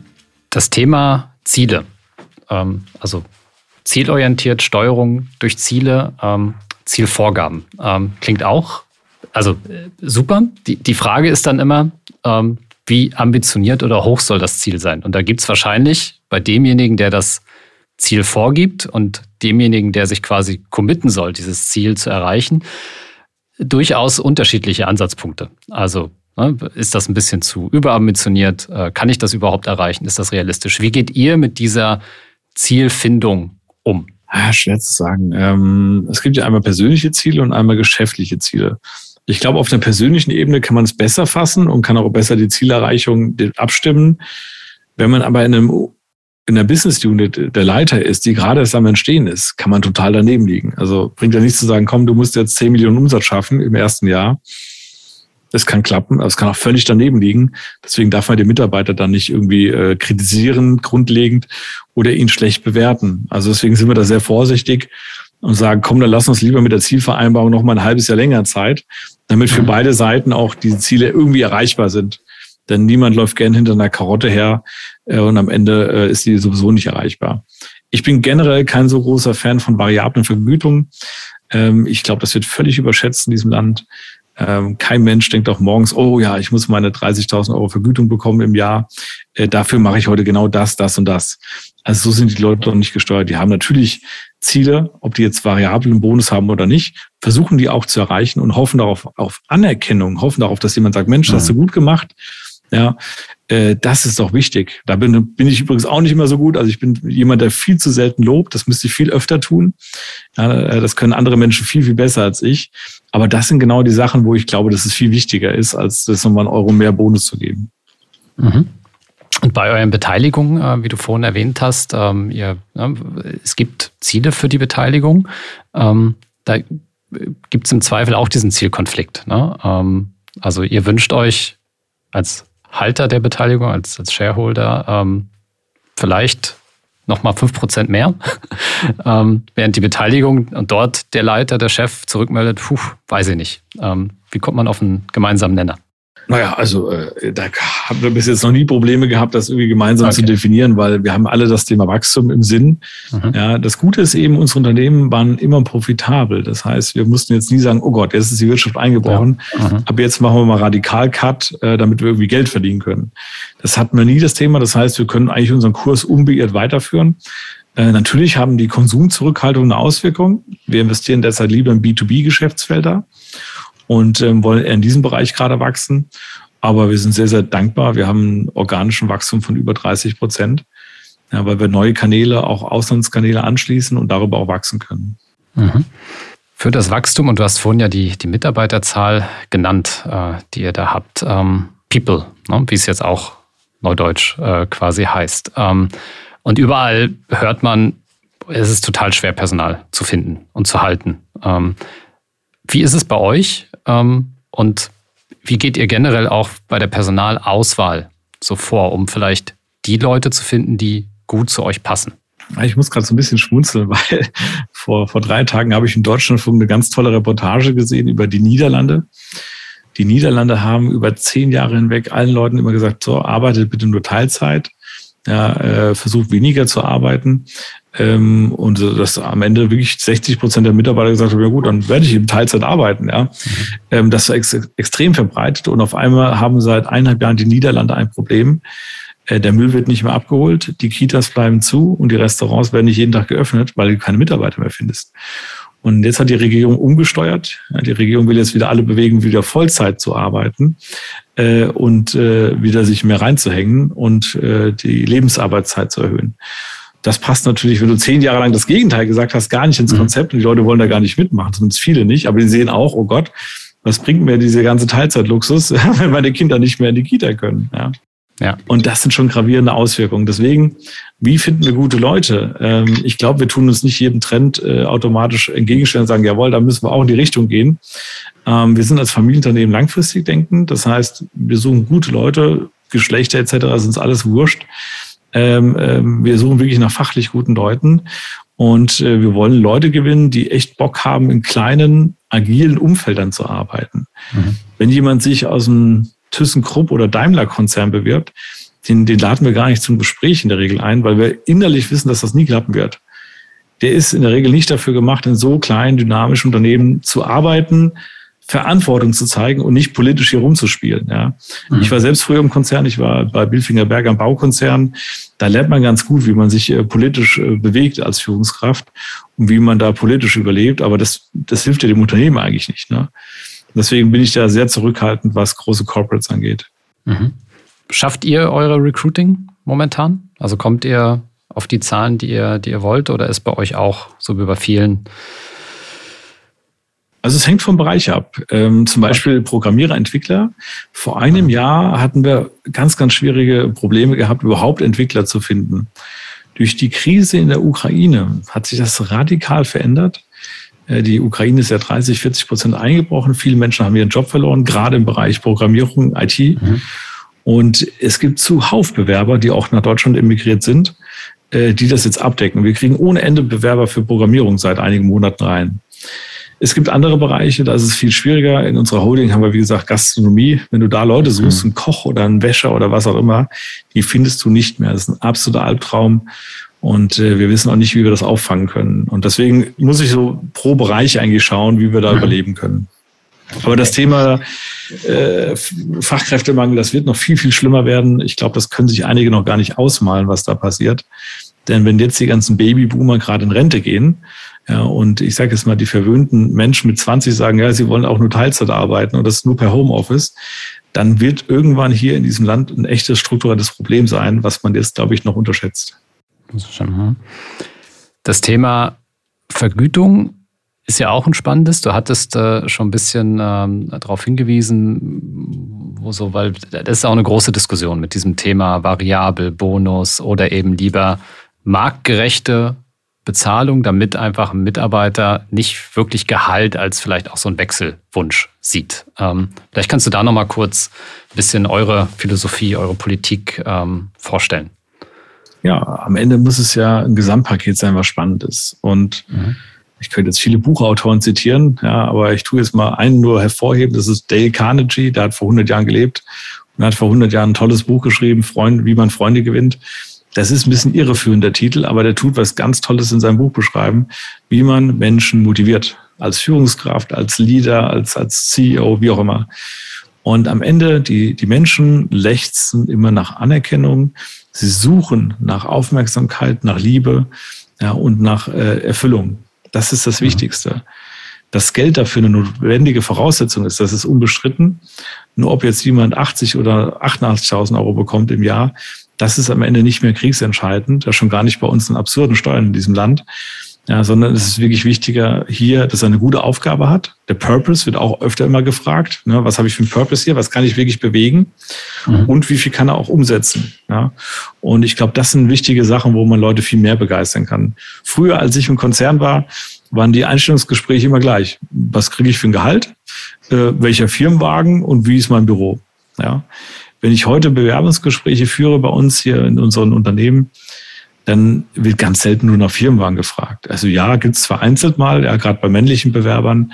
Speaker 2: Das Thema Ziele, ähm, also zielorientiert Steuerung durch Ziele, ähm, Zielvorgaben, ähm, klingt auch, also äh, super. Die, die Frage ist dann immer, wie ambitioniert oder hoch soll das Ziel sein? Und da gibt es wahrscheinlich bei demjenigen, der das Ziel vorgibt und demjenigen, der sich quasi committen soll, dieses Ziel zu erreichen, durchaus unterschiedliche Ansatzpunkte. Also ne, ist das ein bisschen zu überambitioniert? Äh, kann ich das überhaupt erreichen? Ist das realistisch? Wie geht ihr mit dieser Zielfindung um?
Speaker 3: Ah, schwer zu sagen. Ähm, es gibt ja einmal persönliche Ziele und einmal geschäftliche Ziele. Ich glaube, auf einer persönlichen Ebene kann man es besser fassen und kann auch besser die Zielerreichung abstimmen. Wenn man aber in einem in der Business Unit der Leiter ist, die gerade erst am Entstehen ist, kann man total daneben liegen. Also bringt ja nichts zu sagen, komm, du musst jetzt 10 Millionen Umsatz schaffen im ersten Jahr. Das kann klappen, aber es kann auch völlig daneben liegen. Deswegen darf man den Mitarbeiter dann nicht irgendwie äh, kritisieren, grundlegend oder ihn schlecht bewerten. Also deswegen sind wir da sehr vorsichtig und sagen, komm, dann lass uns lieber mit der Zielvereinbarung noch mal ein halbes Jahr länger Zeit, damit für mhm. beide Seiten auch diese Ziele irgendwie erreichbar sind. Denn niemand läuft gern hinter einer Karotte her äh, und am Ende äh, ist die sowieso nicht erreichbar. Ich bin generell kein so großer Fan von variablen Vergütungen. Ähm, ich glaube, das wird völlig überschätzt in diesem Land. Ähm, kein Mensch denkt auch morgens, oh ja, ich muss meine 30.000 Euro Vergütung bekommen im Jahr. Äh, dafür mache ich heute genau das, das und das. Also so sind die Leute doch nicht gesteuert. Die haben natürlich Ziele, ob die jetzt variablen Bonus haben oder nicht, versuchen die auch zu erreichen und hoffen darauf auf Anerkennung, hoffen darauf, dass jemand sagt, Mensch, das hast du gut gemacht Ja, äh, das ist doch wichtig. Da bin, bin ich übrigens auch nicht immer so gut. Also ich bin jemand, der viel zu selten lobt. Das müsste ich viel öfter tun. Ja, äh, das können andere Menschen viel, viel besser als ich. Aber das sind genau die Sachen, wo ich glaube, dass es viel wichtiger ist, als das nochmal einen Euro mehr Bonus zu geben.
Speaker 2: Mhm. Und bei euren Beteiligungen, äh, wie du vorhin erwähnt hast, ähm, ihr, ne, es gibt Ziele für die Beteiligung. Ähm, da gibt es im Zweifel auch diesen Zielkonflikt. Ne? Ähm, also ihr wünscht euch als Halter der Beteiligung, als, als Shareholder, ähm, vielleicht nochmal 5% mehr, ähm, während die Beteiligung und dort der Leiter, der Chef zurückmeldet, puh, weiß ich nicht. Ähm, wie kommt man auf einen gemeinsamen Nenner?
Speaker 3: Naja, also äh, da haben wir bis jetzt noch nie Probleme gehabt, das irgendwie gemeinsam okay. zu definieren, weil wir haben alle das Thema Wachstum im Sinn. Mhm. Ja, das Gute ist eben, unsere Unternehmen waren immer profitabel. Das heißt, wir mussten jetzt nie sagen, oh Gott, jetzt ist die Wirtschaft eingebrochen, ja. mhm. aber jetzt machen wir mal radikal Cut, äh, damit wir irgendwie Geld verdienen können. Das hatten wir nie das Thema. Das heißt, wir können eigentlich unseren Kurs unbeirrt weiterführen. Äh, natürlich haben die Konsumzurückhaltungen eine Auswirkung. Wir investieren derzeit lieber in B2B-Geschäftsfelder und ähm, wollen in diesem Bereich gerade wachsen. Aber wir sind sehr, sehr dankbar. Wir haben einen organischen Wachstum von über 30 Prozent, ja, weil wir neue Kanäle, auch Auslandskanäle anschließen und darüber auch wachsen können.
Speaker 2: Mhm. Für das Wachstum, und du hast vorhin ja die, die Mitarbeiterzahl genannt, äh, die ihr da habt, ähm, People, ne, wie es jetzt auch neudeutsch äh, quasi heißt. Ähm, und überall hört man, es ist total schwer, Personal zu finden und zu halten. Ähm, wie ist es bei euch? Ähm, und wie geht ihr generell auch bei der Personalauswahl so vor, um vielleicht die Leute zu finden, die gut zu euch passen?
Speaker 3: Ich muss gerade so ein bisschen schmunzeln, weil vor, vor drei Tagen habe ich in Deutschlandfunk eine ganz tolle Reportage gesehen über die Niederlande. Die Niederlande haben über zehn Jahre hinweg allen Leuten immer gesagt, so, arbeitet bitte nur Teilzeit, ja, äh, versucht weniger zu arbeiten. Ähm, und dass am Ende wirklich 60 Prozent der Mitarbeiter gesagt haben, ja gut, dann werde ich eben Teilzeit arbeiten. Ja. Mhm. Ähm, das war ex extrem verbreitet und auf einmal haben seit eineinhalb Jahren die Niederlande ein Problem. Äh, der Müll wird nicht mehr abgeholt, die Kitas bleiben zu und die Restaurants werden nicht jeden Tag geöffnet, weil du keine Mitarbeiter mehr findest. Und jetzt hat die Regierung umgesteuert. Die Regierung will jetzt wieder alle bewegen, wieder Vollzeit zu arbeiten äh, und äh, wieder sich mehr reinzuhängen und äh, die Lebensarbeitszeit zu erhöhen. Das passt natürlich, wenn du zehn Jahre lang das Gegenteil gesagt hast, gar nicht ins mhm. Konzept und die Leute wollen da gar nicht mitmachen, zumindest viele nicht, aber die sehen auch, oh Gott, was bringt mir diese ganze Teilzeitluxus, wenn meine Kinder nicht mehr in die Kita können. Ja. Ja. Und das sind schon gravierende Auswirkungen. Deswegen, wie finden wir gute Leute? Ähm, ich glaube, wir tun uns nicht jedem Trend äh, automatisch entgegenstellen und sagen, jawohl, da müssen wir auch in die Richtung gehen. Ähm, wir sind als Familienunternehmen langfristig denken. Das heißt, wir suchen gute Leute, Geschlechter etc. ist uns alles wurscht. Ähm, wir suchen wirklich nach fachlich guten Leuten und äh, wir wollen Leute gewinnen, die echt Bock haben, in kleinen, agilen Umfeldern zu arbeiten. Mhm. Wenn jemand sich aus dem ThyssenKrupp oder Daimler-Konzern bewirbt, den, den laden wir gar nicht zum Gespräch in der Regel ein, weil wir innerlich wissen, dass das nie klappen wird. Der ist in der Regel nicht dafür gemacht, in so kleinen, dynamischen Unternehmen zu arbeiten, Verantwortung zu zeigen und nicht politisch hier rumzuspielen. Ja. Mhm. Ich war selbst früher im Konzern, ich war bei Bilfinger Berger im Baukonzern. Da lernt man ganz gut, wie man sich äh, politisch äh, bewegt als Führungskraft und wie man da politisch überlebt. Aber das, das hilft ja dem Unternehmen eigentlich nicht. Ne? Deswegen bin ich da sehr zurückhaltend, was große Corporates angeht.
Speaker 2: Mhm. Schafft ihr eure Recruiting momentan? Also kommt ihr auf die Zahlen, die ihr, die ihr wollt, oder ist bei euch auch so wie bei vielen
Speaker 3: also es hängt vom Bereich ab. Ähm, zum Beispiel Programmierer, Entwickler. Vor einem Jahr hatten wir ganz, ganz schwierige Probleme gehabt, überhaupt Entwickler zu finden. Durch die Krise in der Ukraine hat sich das radikal verändert. Äh, die Ukraine ist ja 30, 40 Prozent eingebrochen. Viele Menschen haben ihren Job verloren, gerade im Bereich Programmierung, IT. Mhm. Und es gibt zuhauf Bewerber, die auch nach Deutschland emigriert sind, äh, die das jetzt abdecken. Wir kriegen ohne Ende Bewerber für Programmierung seit einigen Monaten rein. Es gibt andere Bereiche, da ist es viel schwieriger. In unserer Holding haben wir, wie gesagt, Gastronomie. Wenn du da Leute suchst, mhm. einen Koch oder einen Wäscher oder was auch immer, die findest du nicht mehr. Das ist ein absoluter Albtraum. Und äh, wir wissen auch nicht, wie wir das auffangen können. Und deswegen muss ich so pro Bereich eigentlich schauen, wie wir da mhm. überleben können. Aber das Thema äh, Fachkräftemangel, das wird noch viel, viel schlimmer werden. Ich glaube, das können sich einige noch gar nicht ausmalen, was da passiert. Denn wenn jetzt die ganzen Babyboomer gerade in Rente gehen, Ja, und ich sage jetzt mal, die verwöhnten Menschen mit 20 sagen, ja, sie wollen auch nur Teilzeit arbeiten und das nur per Homeoffice. Dann wird irgendwann hier in diesem Land ein echtes strukturelles Problem sein, was man jetzt, glaube ich, noch unterschätzt.
Speaker 2: Das Thema Vergütung ist ja auch ein spannendes. Du hattest äh, schon ein bisschen ähm, darauf hingewiesen, wo so, weil das ist auch eine große Diskussion mit diesem Thema Variabel, Bonus oder eben lieber marktgerechte Bezahlung, damit einfach ein Mitarbeiter nicht wirklich Gehalt als vielleicht auch so ein Wechselwunsch sieht. Ähm, vielleicht kannst du da nochmal kurz ein bisschen eure Philosophie, eure Politik ähm, vorstellen.
Speaker 3: Ja, am Ende muss es ja ein Gesamtpaket sein, was spannend ist. Und mhm. ich könnte jetzt viele Buchautoren zitieren, ja, aber ich tue jetzt mal einen nur hervorheben. Das ist Dale Carnegie, der hat vor 100 Jahren gelebt und hat vor 100 Jahren ein tolles Buch geschrieben, Freund, wie man Freunde gewinnt. Das ist ein bisschen irreführender Titel, aber der tut was ganz Tolles in seinem Buch beschreiben, wie man Menschen motiviert. Als Führungskraft, als Leader, als, als CEO, wie auch immer. Und am Ende, die, die Menschen lechzen immer nach Anerkennung. Sie suchen nach Aufmerksamkeit, nach Liebe ja, und nach äh, Erfüllung. Das ist das ja. Wichtigste. Das Geld dafür eine notwendige Voraussetzung ist, das ist unbestritten. Nur ob jetzt jemand 80 oder 88.000 Euro bekommt im Jahr, das ist am Ende nicht mehr kriegsentscheidend, das schon gar nicht bei uns in absurden Steuern in diesem Land, ja, sondern es ist wirklich wichtiger hier, dass er eine gute Aufgabe hat. Der Purpose wird auch öfter immer gefragt. Ne, was habe ich für einen Purpose hier? Was kann ich wirklich bewegen? Mhm. Und wie viel kann er auch umsetzen? Ja, und ich glaube, das sind wichtige Sachen, wo man Leute viel mehr begeistern kann. Früher, als ich im Konzern war, waren die Einstellungsgespräche immer gleich. Was kriege ich für ein Gehalt? Äh, welcher Firmenwagen und wie ist mein Büro? Ja. Wenn ich heute Bewerbungsgespräche führe bei uns hier in unseren Unternehmen, dann wird ganz selten nur nach Firmenwagen gefragt. Also ja, gibt es vereinzelt mal, ja, gerade bei männlichen Bewerbern,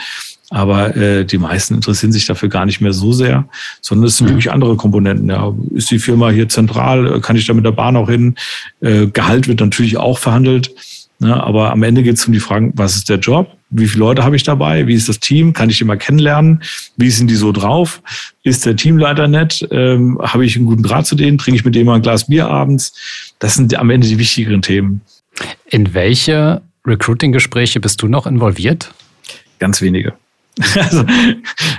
Speaker 3: aber äh, die meisten interessieren sich dafür gar nicht mehr so sehr, sondern es sind mhm. wirklich andere Komponenten. Ja, ist die Firma hier zentral? Kann ich da mit der Bahn auch hin? Äh, Gehalt wird natürlich auch verhandelt. Ne, aber am Ende geht es um die Fragen, was ist der Job? Wie viele Leute habe ich dabei? Wie ist das Team? Kann ich die mal kennenlernen? Wie sind die so drauf? Ist der Teamleiter nett? Ähm, habe ich einen guten Draht zu denen? Trinke ich mit denen mal ein Glas Bier abends? Das sind am Ende die wichtigeren Themen.
Speaker 2: In welche Recruiting-Gespräche bist du noch involviert?
Speaker 3: Ganz wenige. Also,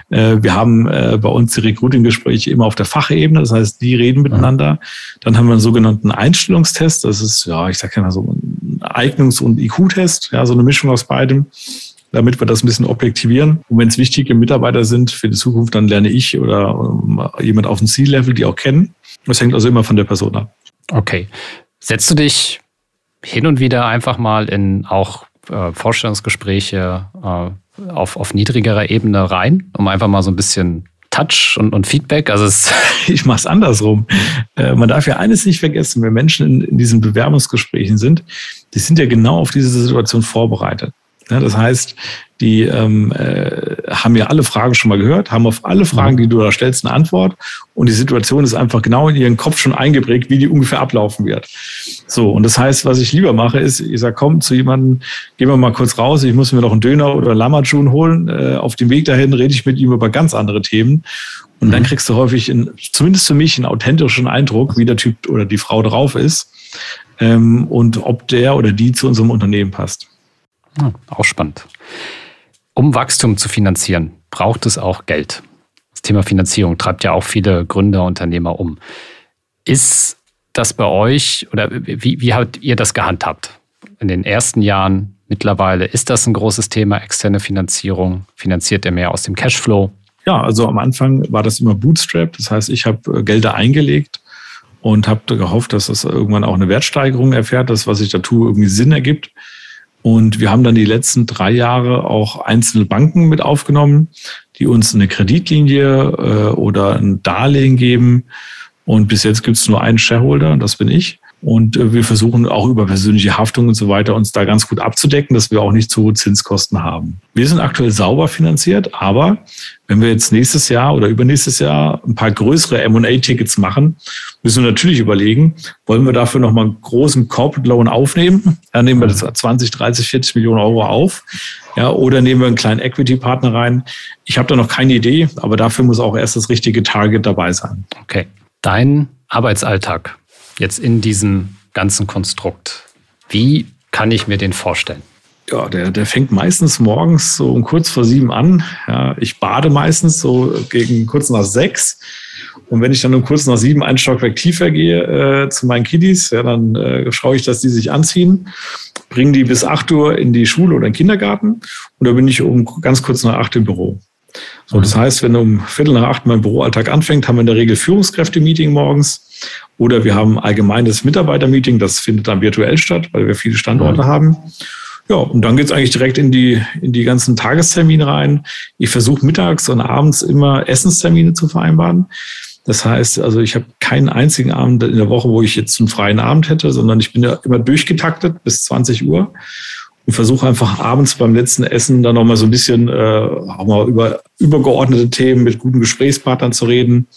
Speaker 3: äh, wir haben äh, bei uns die Recruiting-Gespräche immer auf der Fachebene, das heißt, die reden miteinander. Dann haben wir einen sogenannten Einstellungstest, das ist, ja, ich sage ja mal so ein Eignungs- und IQ-Test, ja, so eine Mischung aus beidem, damit wir das ein bisschen objektivieren. Und wenn es wichtige Mitarbeiter sind für die Zukunft, dann lerne ich oder um, ähm, jemand auf dem C-Level, die auch kennen. Das hängt also immer von der Person ab.
Speaker 2: Okay. Setzt du dich hin und wieder einfach mal in auch äh, Vorstellungsgespräche äh, auf, auf niedrigerer Ebene rein, um einfach mal so ein bisschen Touch und, und Feedback? Also es
Speaker 3: ich mache es andersrum. Äh, man darf ja eines nicht vergessen, wenn Menschen in, in diesen Bewerbungsgesprächen sind, die sind ja genau auf diese Situation vorbereitet. Ja, das heißt, die ähm, äh, haben ja alle Fragen schon mal gehört, haben auf alle Fragen, mhm. die du da stellst, eine Antwort. Und die Situation ist einfach genau in ihren Kopf schon eingeprägt, wie die ungefähr ablaufen wird. So, und das heißt, was ich lieber mache, ist, ich sage, komm zu jemandem, gehen wir mal kurz raus, ich muss mir noch einen Döner oder Lammertschun holen. Äh, auf dem Weg dahin rede ich mit ihm über ganz andere Themen. Und dann mhm. kriegst du häufig, in, zumindest für mich, einen authentischen Eindruck, wie der Typ oder die Frau drauf ist ähm, und ob der oder die zu unserem Unternehmen passt.
Speaker 2: Ja, auch spannend. Um Wachstum zu finanzieren, braucht es auch Geld. Das Thema Finanzierung treibt ja auch viele Gründer, Unternehmer um. Ist das bei euch oder wie, wie habt ihr das gehandhabt? In den ersten Jahren mittlerweile, ist das ein großes Thema, externe Finanzierung? Finanziert ihr mehr aus dem Cashflow?
Speaker 3: Ja, also am Anfang war das immer Bootstrap. Das heißt, ich habe äh, Gelder eingelegt und habe gehofft, dass das irgendwann auch eine Wertsteigerung erfährt, dass was ich da tue irgendwie Sinn ergibt. Und wir haben dann die letzten drei Jahre auch einzelne Banken mit aufgenommen, die uns eine Kreditlinie äh, oder ein Darlehen geben. Und bis jetzt gibt es nur einen Shareholder, das bin ich. Und äh, wir versuchen auch über persönliche Haftung und so weiter uns da ganz gut abzudecken, dass wir auch nicht zu hohe Zinskosten haben. Wir sind aktuell sauber finanziert, aber wenn wir jetzt nächstes Jahr oder übernächstes Jahr ein paar größere M&A-Tickets machen, müssen wir natürlich überlegen, wollen wir dafür nochmal einen großen Corporate Loan aufnehmen? Dann nehmen wir das 20, 30, 40 Millionen Euro auf. Ja, oder nehmen wir einen kleinen Equity-Partner rein. Ich habe da noch keine Idee, aber dafür muss auch erst das richtige Target dabei sein.
Speaker 2: Okay. Dein Arbeitsalltag jetzt in diesem ganzen Konstrukt. Wie kann ich mir den vorstellen?
Speaker 3: Ja, der, der fängt meistens morgens so um kurz vor sieben an. Ja, ich bade meistens so gegen kurz nach sechs. Und wenn ich dann um kurz nach sieben einen Stockwerk tiefer gehe äh, zu meinen Kiddies, ja, dann äh, schaue ich, dass die sich anziehen, bringe die bis acht Uhr in die Schule oder in den Kindergarten und da bin ich um ganz kurz nach acht im Büro. So, das heißt, wenn um Viertel nach acht mein Büroalltag anfängt, haben wir in der Regel Führungskräfte-Meeting morgens oder wir haben allgemeines Mitarbeiter-Meeting, das findet dann virtuell statt, weil wir viele Standorte mhm. haben. Ja, und dann geht's eigentlich direkt in die, in die ganzen Tagestermine rein. Ich versuche mittags und abends immer Essenstermine zu vereinbaren. Das heißt, also ich habe keinen einzigen Abend in der Woche, wo ich jetzt einen freien Abend hätte, sondern ich bin ja immer durchgetaktet bis 20 Uhr und versuche einfach abends beim letzten Essen dann nochmal so ein bisschen äh, auch mal über übergeordnete Themen mit guten Gesprächspartnern zu reden.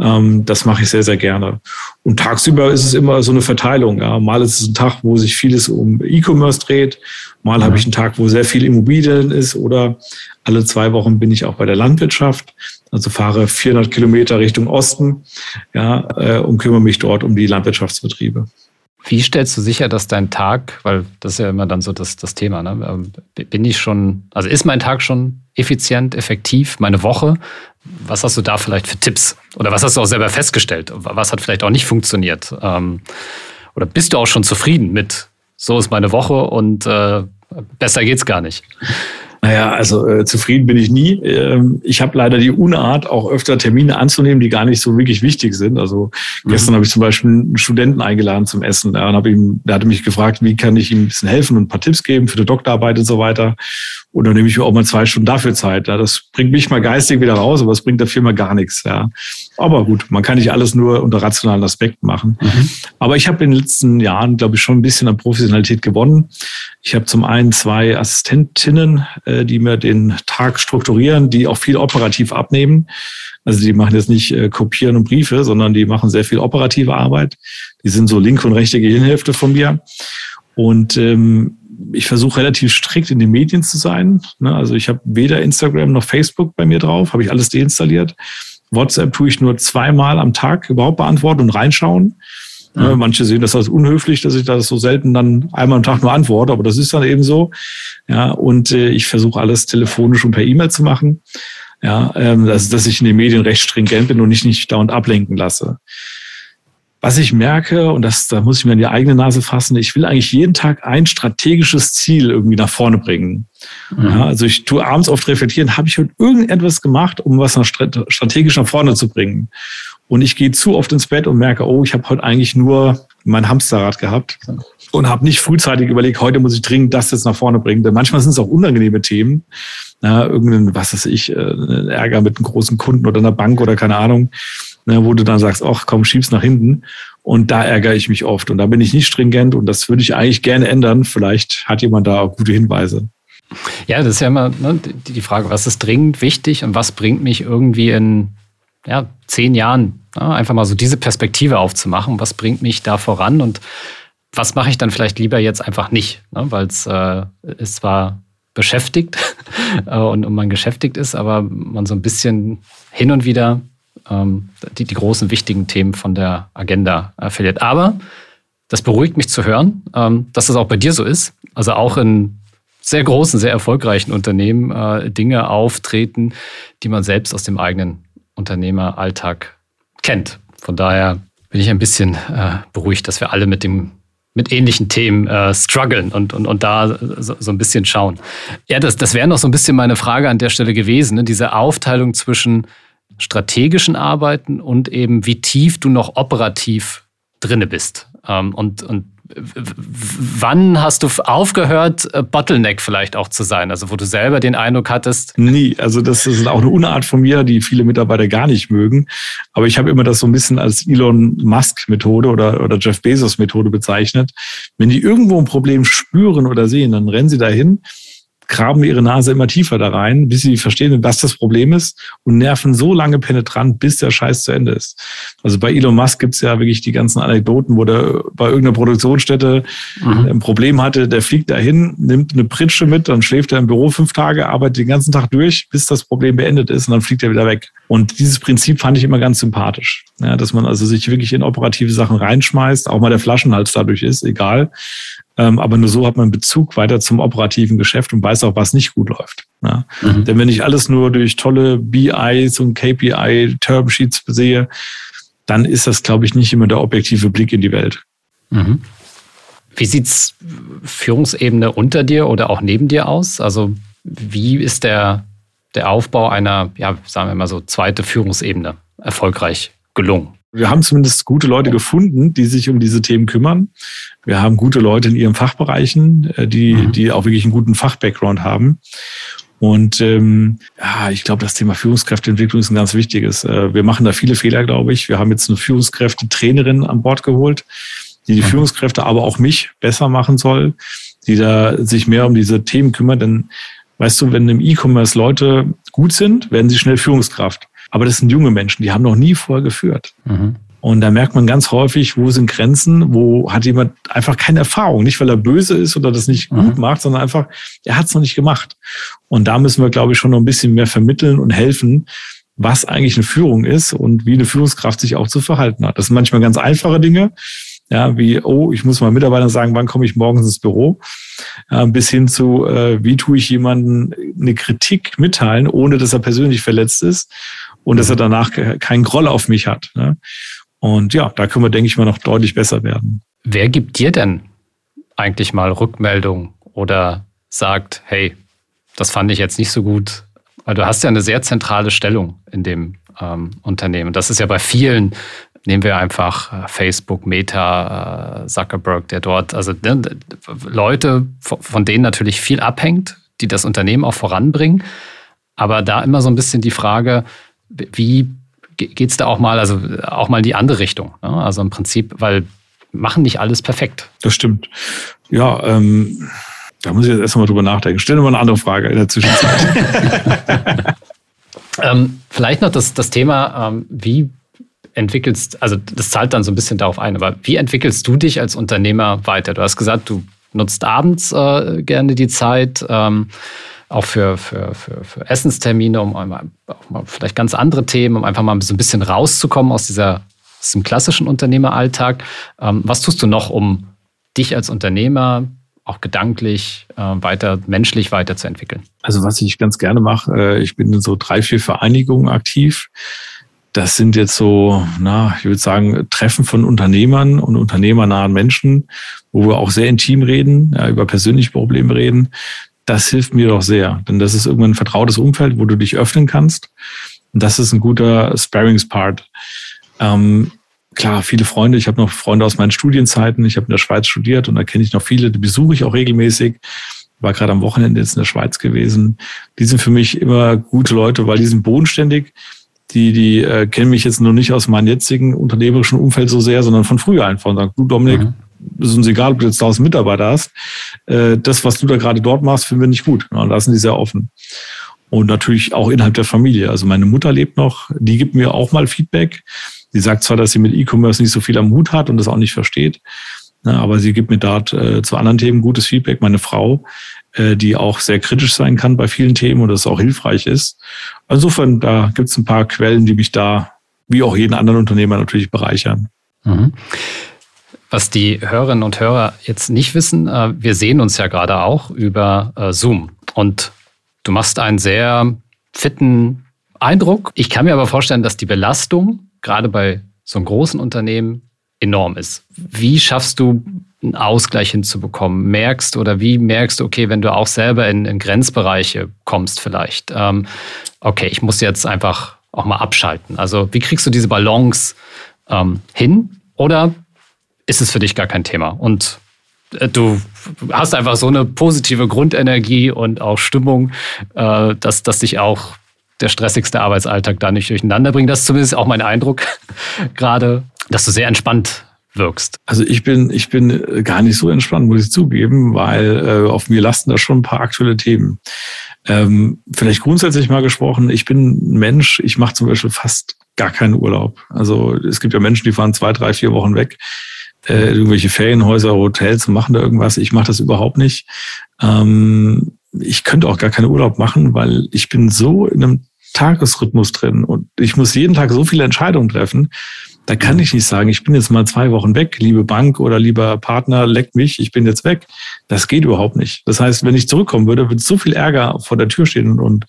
Speaker 3: Ähm, das mache ich sehr, sehr gerne. Und tagsüber ist es immer so eine Verteilung. Ja. Mal ist es ein Tag, wo sich vieles um E-Commerce dreht. Mal habe ich einen Tag, wo sehr viel Immobilien ist. Oder alle zwei Wochen bin ich auch bei der Landwirtschaft. Also fahre 400 Kilometer Richtung Osten ja, äh, und kümmere mich dort um die Landwirtschaftsbetriebe.
Speaker 2: Wie stellst du sicher, dass dein Tag, weil das ist ja immer dann so das, das Thema, ne? Ähm, bin ich schon, also ist mein Tag schon effizient, effektiv, meine Woche? Was hast du da vielleicht für Tipps? Oder was hast du auch selber festgestellt? Was hat vielleicht auch nicht funktioniert? Ähm, oder bist du auch schon zufrieden mit, so ist meine Woche und äh, besser geht's gar nicht?
Speaker 3: Naja, also äh, zufrieden bin ich nie. Ähm, ich habe leider die Unart, auch öfter Termine anzunehmen, die gar nicht so wirklich wichtig sind. Also mhm. gestern habe ich zum Beispiel einen Studenten eingeladen zum Essen. Ja, und hab ihm, der hatte mich gefragt, wie kann ich ihm ein bisschen helfen und ein paar Tipps geben für die Doktorarbeit und so weiter. Und dann nehme ich mir auch mal zwei Stunden dafür Zeit. Ja. Das bringt mich mal geistig wieder raus, aber es bringt der Firma gar nichts. Ja. Aber gut, man kann nicht alles nur unter rationalen Aspekten machen. Mhm. Aber ich habe in den letzten Jahren, glaube ich, schon ein bisschen an Professionalität gewonnen. Ich habe zum einen zwei Assistentinnen, äh, die mir den Tag strukturieren, die auch viel operativ abnehmen. Also die machen jetzt nicht äh, Kopieren und Briefe, sondern die machen sehr viel operative Arbeit. Die sind so linke und rechte Gehirnhälfte von mir. Und ähm, ich versuche relativ strikt in den Medien zu sein. Ne? Also ich habe weder Instagram noch Facebook bei mir drauf, habe ich alles deinstalliert. WhatsApp tue ich nur zweimal am Tag überhaupt beantworten und reinschauen. Ja. Ne? Manche sehen das als unhöflich, dass ich das so selten dann einmal am Tag nur antworte, aber das ist dann eben so. Ja, und äh, ich versuche alles telefonisch und per E-Mail zu machen. Ja, ähm, also, dass ich in den Medien recht stringent bin und ich nicht dauernd ablenken lasse. Was ich merke, und das, da muss ich mir in die eigene Nase fassen, ich will eigentlich jeden Tag ein strategisches Ziel irgendwie nach vorne bringen. Mhm. Ja, also ich tue abends oft reflektieren, habe ich heute irgendetwas gemacht, um was nach strategisch nach vorne zu bringen? Und ich gehe zu oft ins Bett und merke, oh, ich habe heute eigentlich nur mein Hamsterrad gehabt und habe nicht frühzeitig überlegt, heute muss ich dringend das jetzt nach vorne bringen. Denn manchmal sind es auch unangenehme Themen. Ja, irgendein, was weiß ich, äh, Ärger mit einem großen Kunden oder einer Bank oder keine Ahnung ne, wo du dann sagst, ach komm, schieb's nach hinten. Und da ärgere ich mich oft. Und da bin ich nicht stringent und das würde ich eigentlich gerne ändern. Vielleicht hat jemand da auch gute Hinweise.
Speaker 2: Ja, das ist ja immer ne, die Frage, was ist dringend wichtig und was bringt mich irgendwie in ja, zehn Jahren ne, einfach mal so diese Perspektive aufzumachen. Was bringt mich da voran und was mache ich dann vielleicht lieber jetzt einfach nicht, ne, weil es äh, ist zwar beschäftigt äh, und, und man beschäftigt ist, aber man so ein bisschen hin und wieder ähm, die, die großen wichtigen Themen von der Agenda äh, verliert. Aber das beruhigt mich zu hören, ähm, dass das auch bei dir so ist. Also auch in sehr großen, sehr erfolgreichen Unternehmen äh, Dinge auftreten, die man selbst aus dem eigenen Unternehmeralltag kennt. Von daher bin ich ein bisschen äh, beruhigt, dass wir alle mit dem mit ähnlichen Themen äh, strugglen und, und, und da so, so ein bisschen schauen. Ja, das, das wäre noch so ein bisschen meine Frage an der Stelle gewesen, ne? diese Aufteilung zwischen strategischen Arbeiten und eben wie tief du noch operativ drinne bist. Ähm, und, und wann hast du aufgehört, äh, Bottleneck vielleicht auch zu sein? Also wo du selber den Eindruck hattest?
Speaker 3: Nie. Also das ist auch eine Unart von mir, die viele Mitarbeiter gar nicht mögen. Aber ich habe immer das so ein bisschen als Elon Musk Methode oder, oder Jeff Bezos Methode bezeichnet. Wenn die irgendwo ein Problem spüren oder sehen, dann rennen sie dahin graben ihre Nase immer tiefer da rein, bis sie verstehen, was das Problem ist und nerven so lange penetrant, bis der Scheiß zu Ende ist. Also bei Elon Musk gibt's ja wirklich die ganzen Anekdoten, wo der bei irgendeiner Produktionsstätte mhm. ein Problem hatte, der fliegt dahin, nimmt eine Pritsche mit, dann schläft er im Büro fünf Tage, arbeitet den ganzen Tag durch, bis das Problem beendet ist und dann fliegt er wieder weg. Und dieses Prinzip fand ich immer ganz sympathisch, ja, dass man also sich wirklich in operative Sachen reinschmeißt, auch mal der Flaschenhals dadurch ist, egal aber nur so hat man Bezug weiter zum operativen Geschäft und weiß auch, was nicht gut läuft. Ja. Mhm. Denn wenn ich alles nur durch tolle BIs und KPI, Termsheets sehe, dann ist das, glaube ich, nicht immer der objektive Blick in die Welt. Mhm.
Speaker 2: Wie sieht's Führungsebene unter dir oder auch neben dir aus? Also wie ist der, der Aufbau einer, ja, sagen wir mal so, zweite Führungsebene erfolgreich gelungen?
Speaker 3: Wir haben zumindest gute Leute gefunden, die sich um diese Themen kümmern. Wir haben gute Leute in ihren Fachbereichen, äh, die, mhm. die auch wirklich einen guten Fachbackground haben. Und ähm, ja, ich glaube, das Thema Führungskräfteentwicklung ist ein ganz wichtiges. Äh, wir machen da viele Fehler, glaube ich. Wir haben jetzt eine Führungskräftetrainerin an Bord geholt, die die mhm. Führungskräfte, aber auch mich besser machen soll, die da sich mehr um diese Themen kümmert. Denn weißt du, wenn im E-Commerce Leute gut sind, werden sie schnell Führungskraft. Aber das sind junge Menschen, die haben noch nie vorher geführt. Mhm. Und da merkt man ganz häufig, wo sind Grenzen, wo hat jemand einfach keine Erfahrung. Nicht, weil er böse ist oder das nicht mhm. gut macht, sondern einfach, er hat es noch nicht gemacht. Und da müssen wir, glaube ich, schon noch ein bisschen mehr vermitteln und helfen, was eigentlich eine Führung ist und wie eine Führungskraft sich auch zu verhalten hat. Das sind manchmal ganz einfache Dinge, ja, wie, oh, ich muss mal Mitarbeitern sagen, wann komme ich morgens ins Büro, ja, bis hin zu, äh, wie tue ich jemanden eine Kritik mitteilen, ohne dass er persönlich verletzt ist und dass er danach keinen Groll auf mich hat. Ne? Und ja, da können wir, denke ich mal, noch deutlich besser werden.
Speaker 2: Wer gibt dir denn eigentlich mal Rückmeldung oder sagt, hey, das fand ich jetzt nicht so gut? Weil du hast ja eine sehr zentrale Stellung in dem ähm, Unternehmen. Das ist ja bei vielen, nehmen wir einfach äh, Facebook, Meta, äh, Zuckerberg, der dort, also ne, Leute, von denen natürlich viel abhängt, die das Unternehmen auch voranbringen. Aber da immer so ein bisschen die Frage, wie geht es da auch mal, also auch mal in die andere Richtung? Ne? Also im Prinzip, weil machen nicht alles perfekt.
Speaker 3: Das stimmt. Ja, ähm, da muss ich jetzt erstmal drüber nachdenken. Stell dir mal eine andere Frage in der Zwischenzeit.
Speaker 2: ähm, vielleicht noch das, das Thema, ähm, wie entwickelst, also das zahlt dann so ein bisschen darauf ein, aber wie entwickelst du dich als Unternehmer weiter? Du hast gesagt, du nutzt abends äh, gerne die Zeit. Ähm, auch für, für, für, für Essenstermine, um auch mal vielleicht ganz andere Themen, um einfach mal so ein bisschen rauszukommen aus dieser, aus diesem klassischen Unternehmeralltag. Ähm, was tust du noch, um dich als Unternehmer auch gedanklich äh, weiter, menschlich weiterzuentwickeln?
Speaker 3: Also was ich ganz gerne mache, äh, ich bin in so drei, vier Vereinigungen aktiv. Das sind jetzt so, na, ich würde sagen, Treffen von Unternehmern und unternehmernahen Menschen, wo wir auch sehr intim reden, ja, über persönliche Probleme reden das hilft mir doch sehr. Denn das ist irgendwann ein vertrautes Umfeld, wo du dich öffnen kannst. Und das ist ein guter Sparings-Part. Ähm, klar, viele Freunde. Ich habe noch Freunde aus meinen Studienzeiten. Ich habe in der Schweiz studiert und da kenne ich noch viele, die besuche ich auch regelmäßig. War gerade am Wochenende jetzt in der Schweiz gewesen. Die sind für mich immer gute Leute, weil die sind bodenständig. Die, die äh, kennen mich jetzt nur nicht aus meinem jetzigen unternehmerischen Umfeld so sehr, sondern von früher einfach und sagen, du Dominik, mhm ist uns egal, ob du jetzt 1000 Mitarbeiter hast. Äh, das, was du da gerade dort machst, finden wir nicht gut. Und da sind die sehr offen. Und natürlich auch innerhalb der Familie. Also meine Mutter lebt noch, die gibt mir auch mal Feedback. Die sagt zwar, dass sie mit E-Commerce nicht so viel am Hut hat und das auch nicht versteht, ne, aber sie gibt mir dort äh, zu anderen Themen gutes Feedback. Meine Frau, äh, die auch sehr kritisch sein kann bei vielen Themen und das auch hilfreich ist. Insofern, da gibt es ein paar Quellen, die mich da, wie auch jeden anderen Unternehmer, natürlich bereichern. Mhm.
Speaker 2: Was die Hörerinnen und Hörer jetzt nicht wissen, äh, wir sehen uns ja gerade auch über äh, Zoom. Und du machst einen sehr fitten Eindruck. Ich kann mir aber vorstellen, dass die Belastung gerade bei so einem großen Unternehmen enorm ist. Wie schaffst du einen Ausgleich hinzubekommen? Merkst oder wie merkst du, okay, wenn du auch selber in, in Grenzbereiche kommst vielleicht, ähm, okay, ich muss jetzt einfach auch mal abschalten. Also wie kriegst du diese Balance ähm, hin? Oder ist es für dich gar kein Thema. Und äh, du hast einfach so eine positive Grundenergie und auch Stimmung, äh, dass, dass dich auch der stressigste Arbeitsalltag da nicht durcheinander bringt. Das ist zumindest auch mein Eindruck gerade, dass du sehr entspannt wirkst.
Speaker 3: Also ich bin, ich bin gar nicht so entspannt, muss ich zugeben, weil äh, auf mir lasten da schon ein paar aktuelle Themen. Ähm, vielleicht grundsätzlich mal gesprochen, ich bin ein Mensch, ich mache zum Beispiel fast gar keinen Urlaub. Also es gibt ja Menschen, die fahren zwei, drei, vier Wochen weg äh, irgendwelche Ferienhäuser, Hotels und machen da irgendwas. Ich mache das überhaupt nicht. Ähm, ich könnte auch gar keinen Urlaub machen, weil ich bin so in einem Tagesrhythmus drin und ich muss jeden Tag so viele Entscheidungen treffen. Da kann ich nicht sagen, ich bin jetzt mal zwei Wochen weg, liebe Bank oder lieber Partner, leck mich, ich bin jetzt weg. Das geht überhaupt nicht. Das heißt, wenn ich zurückkommen würde, würde so viel Ärger vor der Tür stehen und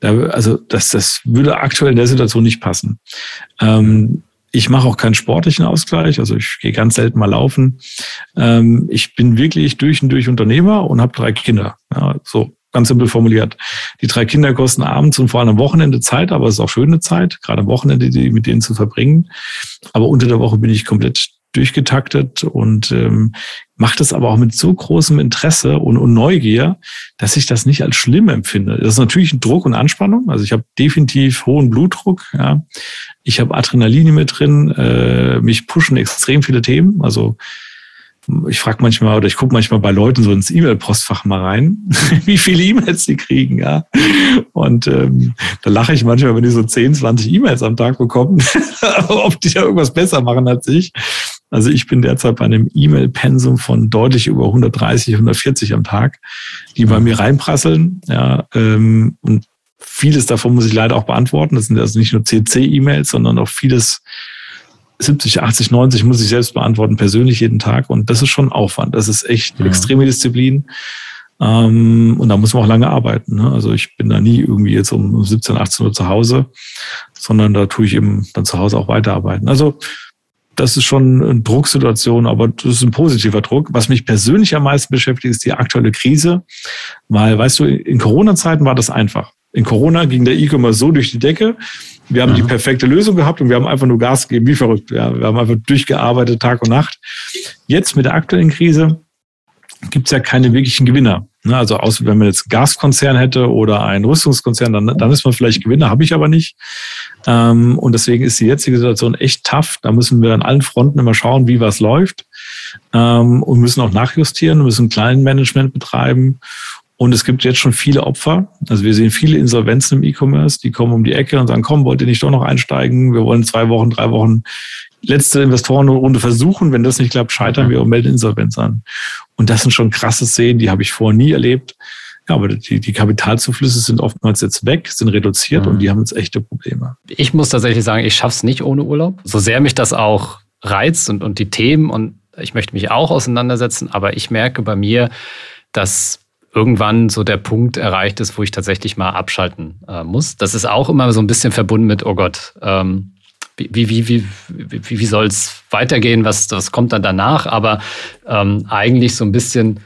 Speaker 3: da, also das, das würde aktuell in der Situation nicht passen. Ähm, ich mache auch keinen sportlichen Ausgleich, also ich gehe ganz selten mal laufen. Ähm, ich bin wirklich durch und durch Unternehmer und habe drei Kinder. Ja, so ganz simpel formuliert. Die drei Kinder kosten abends und vor allem am Wochenende Zeit, aber es ist auch schöne Zeit, gerade am Wochenende die mit denen zu verbringen. Aber unter der Woche bin ich komplett durchgetaktet und ähm, mache das aber auch mit so großem Interesse und, und Neugier, dass ich das nicht als schlimm empfinde. Das ist natürlich ein Druck und Anspannung. Also ich habe definitiv hohen Blutdruck. Ja. Ich habe Adrenalin mit drin. Äh, mich pushen extrem viele Themen. Also ich frage manchmal oder ich gucke manchmal bei Leuten so ins E-Mail-Postfach mal rein, wie viele E-Mails die kriegen, ja. Und ähm, da lache ich manchmal, wenn die so 10, 20 E-Mails am Tag bekommen, ob die da irgendwas besser machen als ich. Also ich bin derzeit bei einem E-Mail-Pensum von deutlich über 130, 140 am Tag, die bei mir reinprasseln, ja. Ähm, und vieles davon muss ich leider auch beantworten. Das sind also nicht nur CC-E-Mails, sondern auch vieles 70, 80, 90 muss ich selbst beantworten, persönlich jeden Tag. Und das ist schon Aufwand. Das ist echt ja. extreme Disziplin. Ähm, und da muss man auch lange arbeiten. Ne? Also ich bin da nie irgendwie jetzt um 17, 18 Uhr zu Hause, sondern da tue ich eben dann zu Hause auch weiterarbeiten. Also das ist schon eine Drucksituation, aber das ist ein positiver Druck. Was mich persönlich am meisten beschäftigt, ist die aktuelle Krise. Weil, weißt du, in Corona-Zeiten war das einfach. In Corona ging der E-Commerce so durch die Decke. Wir haben mhm. die perfekte Lösung gehabt und wir haben einfach nur Gas gegeben, wie verrückt. Ja, wir haben einfach durchgearbeitet, Tag und Nacht. Jetzt mit der aktuellen Krise gibt es ja keine wirklichen Gewinner. Ne, also außer wenn man jetzt einen Gaskonzern hätte oder einen Rüstungskonzern, dann, dann ist man vielleicht Gewinner, habe ich aber nicht. Ähm, und deswegen ist die jetzige Situation echt tough. Da müssen wir an allen Fronten immer schauen, wie was läuft ähm, und müssen auch nachjustieren, müssen kleinen Management betreiben und es gibt jetzt schon viele Opfer. Also wir sehen viele Insolvenzen im E-Commerce, die kommen um die Ecke und sagen, komm, wollt ihr nicht doch noch einsteigen? Wir wollen zwei Wochen, drei Wochen letzte Investorenrunde versuchen. Wenn das nicht klappt, scheitern wir und melden Insolvenz an. Und das sind schon krasse Szenen, die habe ich vorher nie erlebt. Ja, aber die, die Kapitalzuflüsse sind oftmals jetzt weg, sind reduziert mhm. und die haben jetzt echte Probleme.
Speaker 2: Ich muss tatsächlich sagen, ich schaffe es nicht ohne Urlaub. So sehr mich das auch reizt und, und die Themen und ich möchte mich auch auseinandersetzen, aber ich merke bei mir, dass irgendwann so der Punkt erreicht ist, wo ich tatsächlich mal abschalten äh, muss. Das ist auch immer so ein bisschen verbunden mit, oh Gott, ähm, wie, wie, wie, wie, wie soll es weitergehen, was, was kommt dann danach? Aber ähm, eigentlich so ein bisschen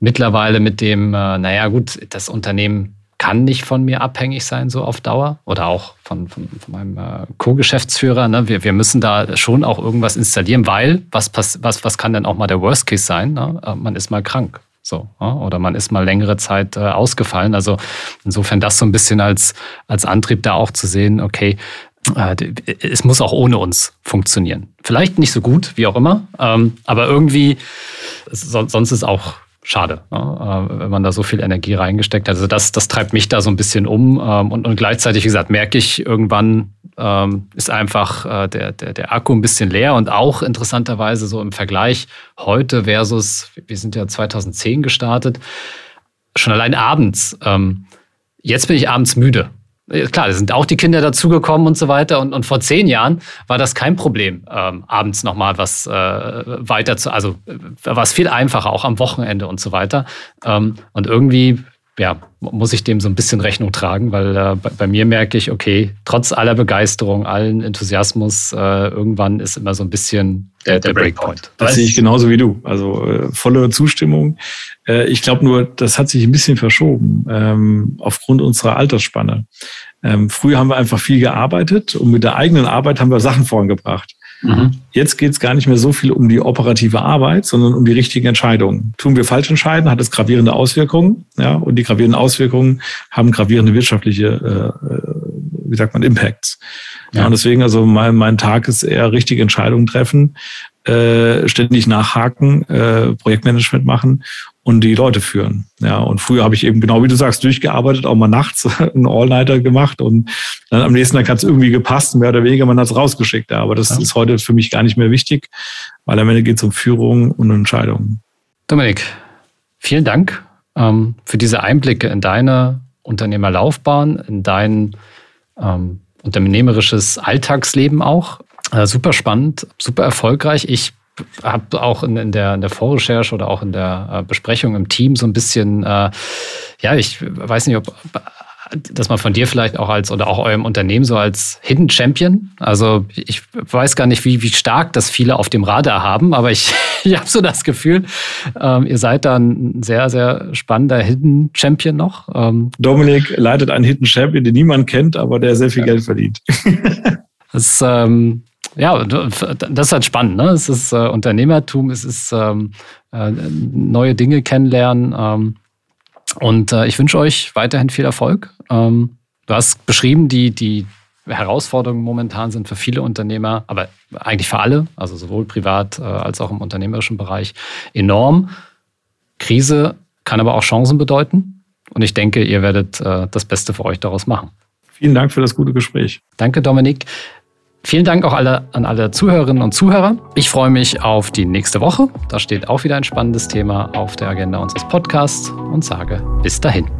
Speaker 2: mittlerweile mit dem, äh, naja gut, das Unternehmen kann nicht von mir abhängig sein, so auf Dauer. Oder auch von, von, von meinem äh, Co-Geschäftsführer. Ne? Wir, wir müssen da schon auch irgendwas installieren, weil was, was, was kann denn auch mal der Worst Case sein? Ne? Äh, man ist mal krank. So, oder man ist mal längere Zeit äh, ausgefallen. Also insofern das so ein bisschen als, als Antrieb da auch zu sehen, okay, äh, es muss auch ohne uns funktionieren. Vielleicht nicht so gut, wie auch immer, ähm, aber irgendwie, sonst ist auch schade? Äh, wenn man da so viel Energie reingesteckt hat. Also das, das treibt mich da so ein bisschen um ähm, und, und gleichzeitig, wie gesagt, merke ich irgendwann, ähm, ist einfach äh, der, der, der Akku ein bisschen leer und auch interessanterweise so im Vergleich heute versus, wir sind ja 2010 gestartet, schon allein abends. Ähm, jetzt bin ich abends müde. Klar, da sind auch die Kinder dazugekommen und so weiter. Und, und vor zehn Jahren war das kein Problem, ähm, abends nochmal was äh, weiter zu, also äh, war es viel einfacher, auch am Wochenende und so weiter. Ähm, und irgendwie ja, muss ich dem so ein bisschen Rechnung tragen, weil äh, bei, bei, mir merke ich, okay, trotz aller Begeisterung, allen Enthusiasmus, äh, irgendwann ist immer so ein bisschen der, der, der Breakpoint.
Speaker 3: Das sehe ich genauso wie du. Also äh, volle Zustimmung. Äh, ich glaube nur, das hat sich ein bisschen verschoben ähm, aufgrund unserer Altersspanne. Ähm, früher haben wir einfach viel gearbeitet und mit der eigenen Arbeit haben wir Sachen vorangebracht. Mhm. Jetzt geht es gar nicht mehr so viel um die operative Arbeit, sondern um die richtigen Entscheidungen. Tun wir falsch entscheiden, hat es gravierende Auswirkungen, ja, und die gravierenden Auswirkungen haben gravierende wirtschaftliche, äh, wie sagt man, Impacts. Ja. ja und deswegen, also mein, mein Tag ist eher richtige Entscheidungen treffen, äh, ständig nachhaken, äh, Projektmanagement machen und die Leute führen. Ja, und früher habe ich eben genau wie du sagst durchgearbeitet, auch mal nachts einen All-Nighter gemacht und dann am nächsten Tag hat es irgendwie gepasst, mehr oder weniger, man hat es rausgeschickt. Ja, aber das ja. ist heute für mich gar nicht mehr wichtig, weil am Ende geht es um Führung und Entscheidungen.
Speaker 2: Dominik, vielen Dank ähm, für diese Einblicke in deine Unternehmerlaufbahn, in dein ähm, unternehmerisches Alltagsleben auch. Äh, super spannend, super erfolgreich. Ich habe auch in, in, der, in der Vorrecherche oder auch in der äh, Besprechung im Team so ein bisschen, äh, ja, ich weiß nicht, ob dass man von dir vielleicht auch als oder auch eurem Unternehmen so als Hidden Champion. Also ich weiß gar nicht, wie, wie stark das viele auf dem Radar haben, aber ich, ich habe so das Gefühl, ähm, ihr seid da ein sehr, sehr spannender Hidden Champion noch.
Speaker 3: Ähm, Dominik leitet einen Hidden Champion, den niemand kennt, aber der sehr viel ja. Geld verdient.
Speaker 2: das, ähm, ja, das ist halt spannend. Ne? Es ist äh, Unternehmertum, es ist ähm, äh, neue Dinge kennenlernen. Ähm, und äh, ich wünsche euch weiterhin viel Erfolg. Ähm, du hast beschrieben, die, die Herausforderungen momentan sind für viele Unternehmer, aber eigentlich für alle, also sowohl privat äh, als auch im unternehmerischen Bereich, enorm. Krise kann aber auch Chancen bedeuten. Und ich denke, ihr werdet äh, das Beste für euch daraus machen.
Speaker 3: Vielen Dank für das gute Gespräch.
Speaker 2: Danke, Dominik. Vielen Dank auch alle, an alle Zuhörerinnen und Zuhörer. Ich freue mich auf die nächste Woche. Da steht auch wieder ein spannendes Thema auf der Agenda unseres Podcasts und sage bis dahin.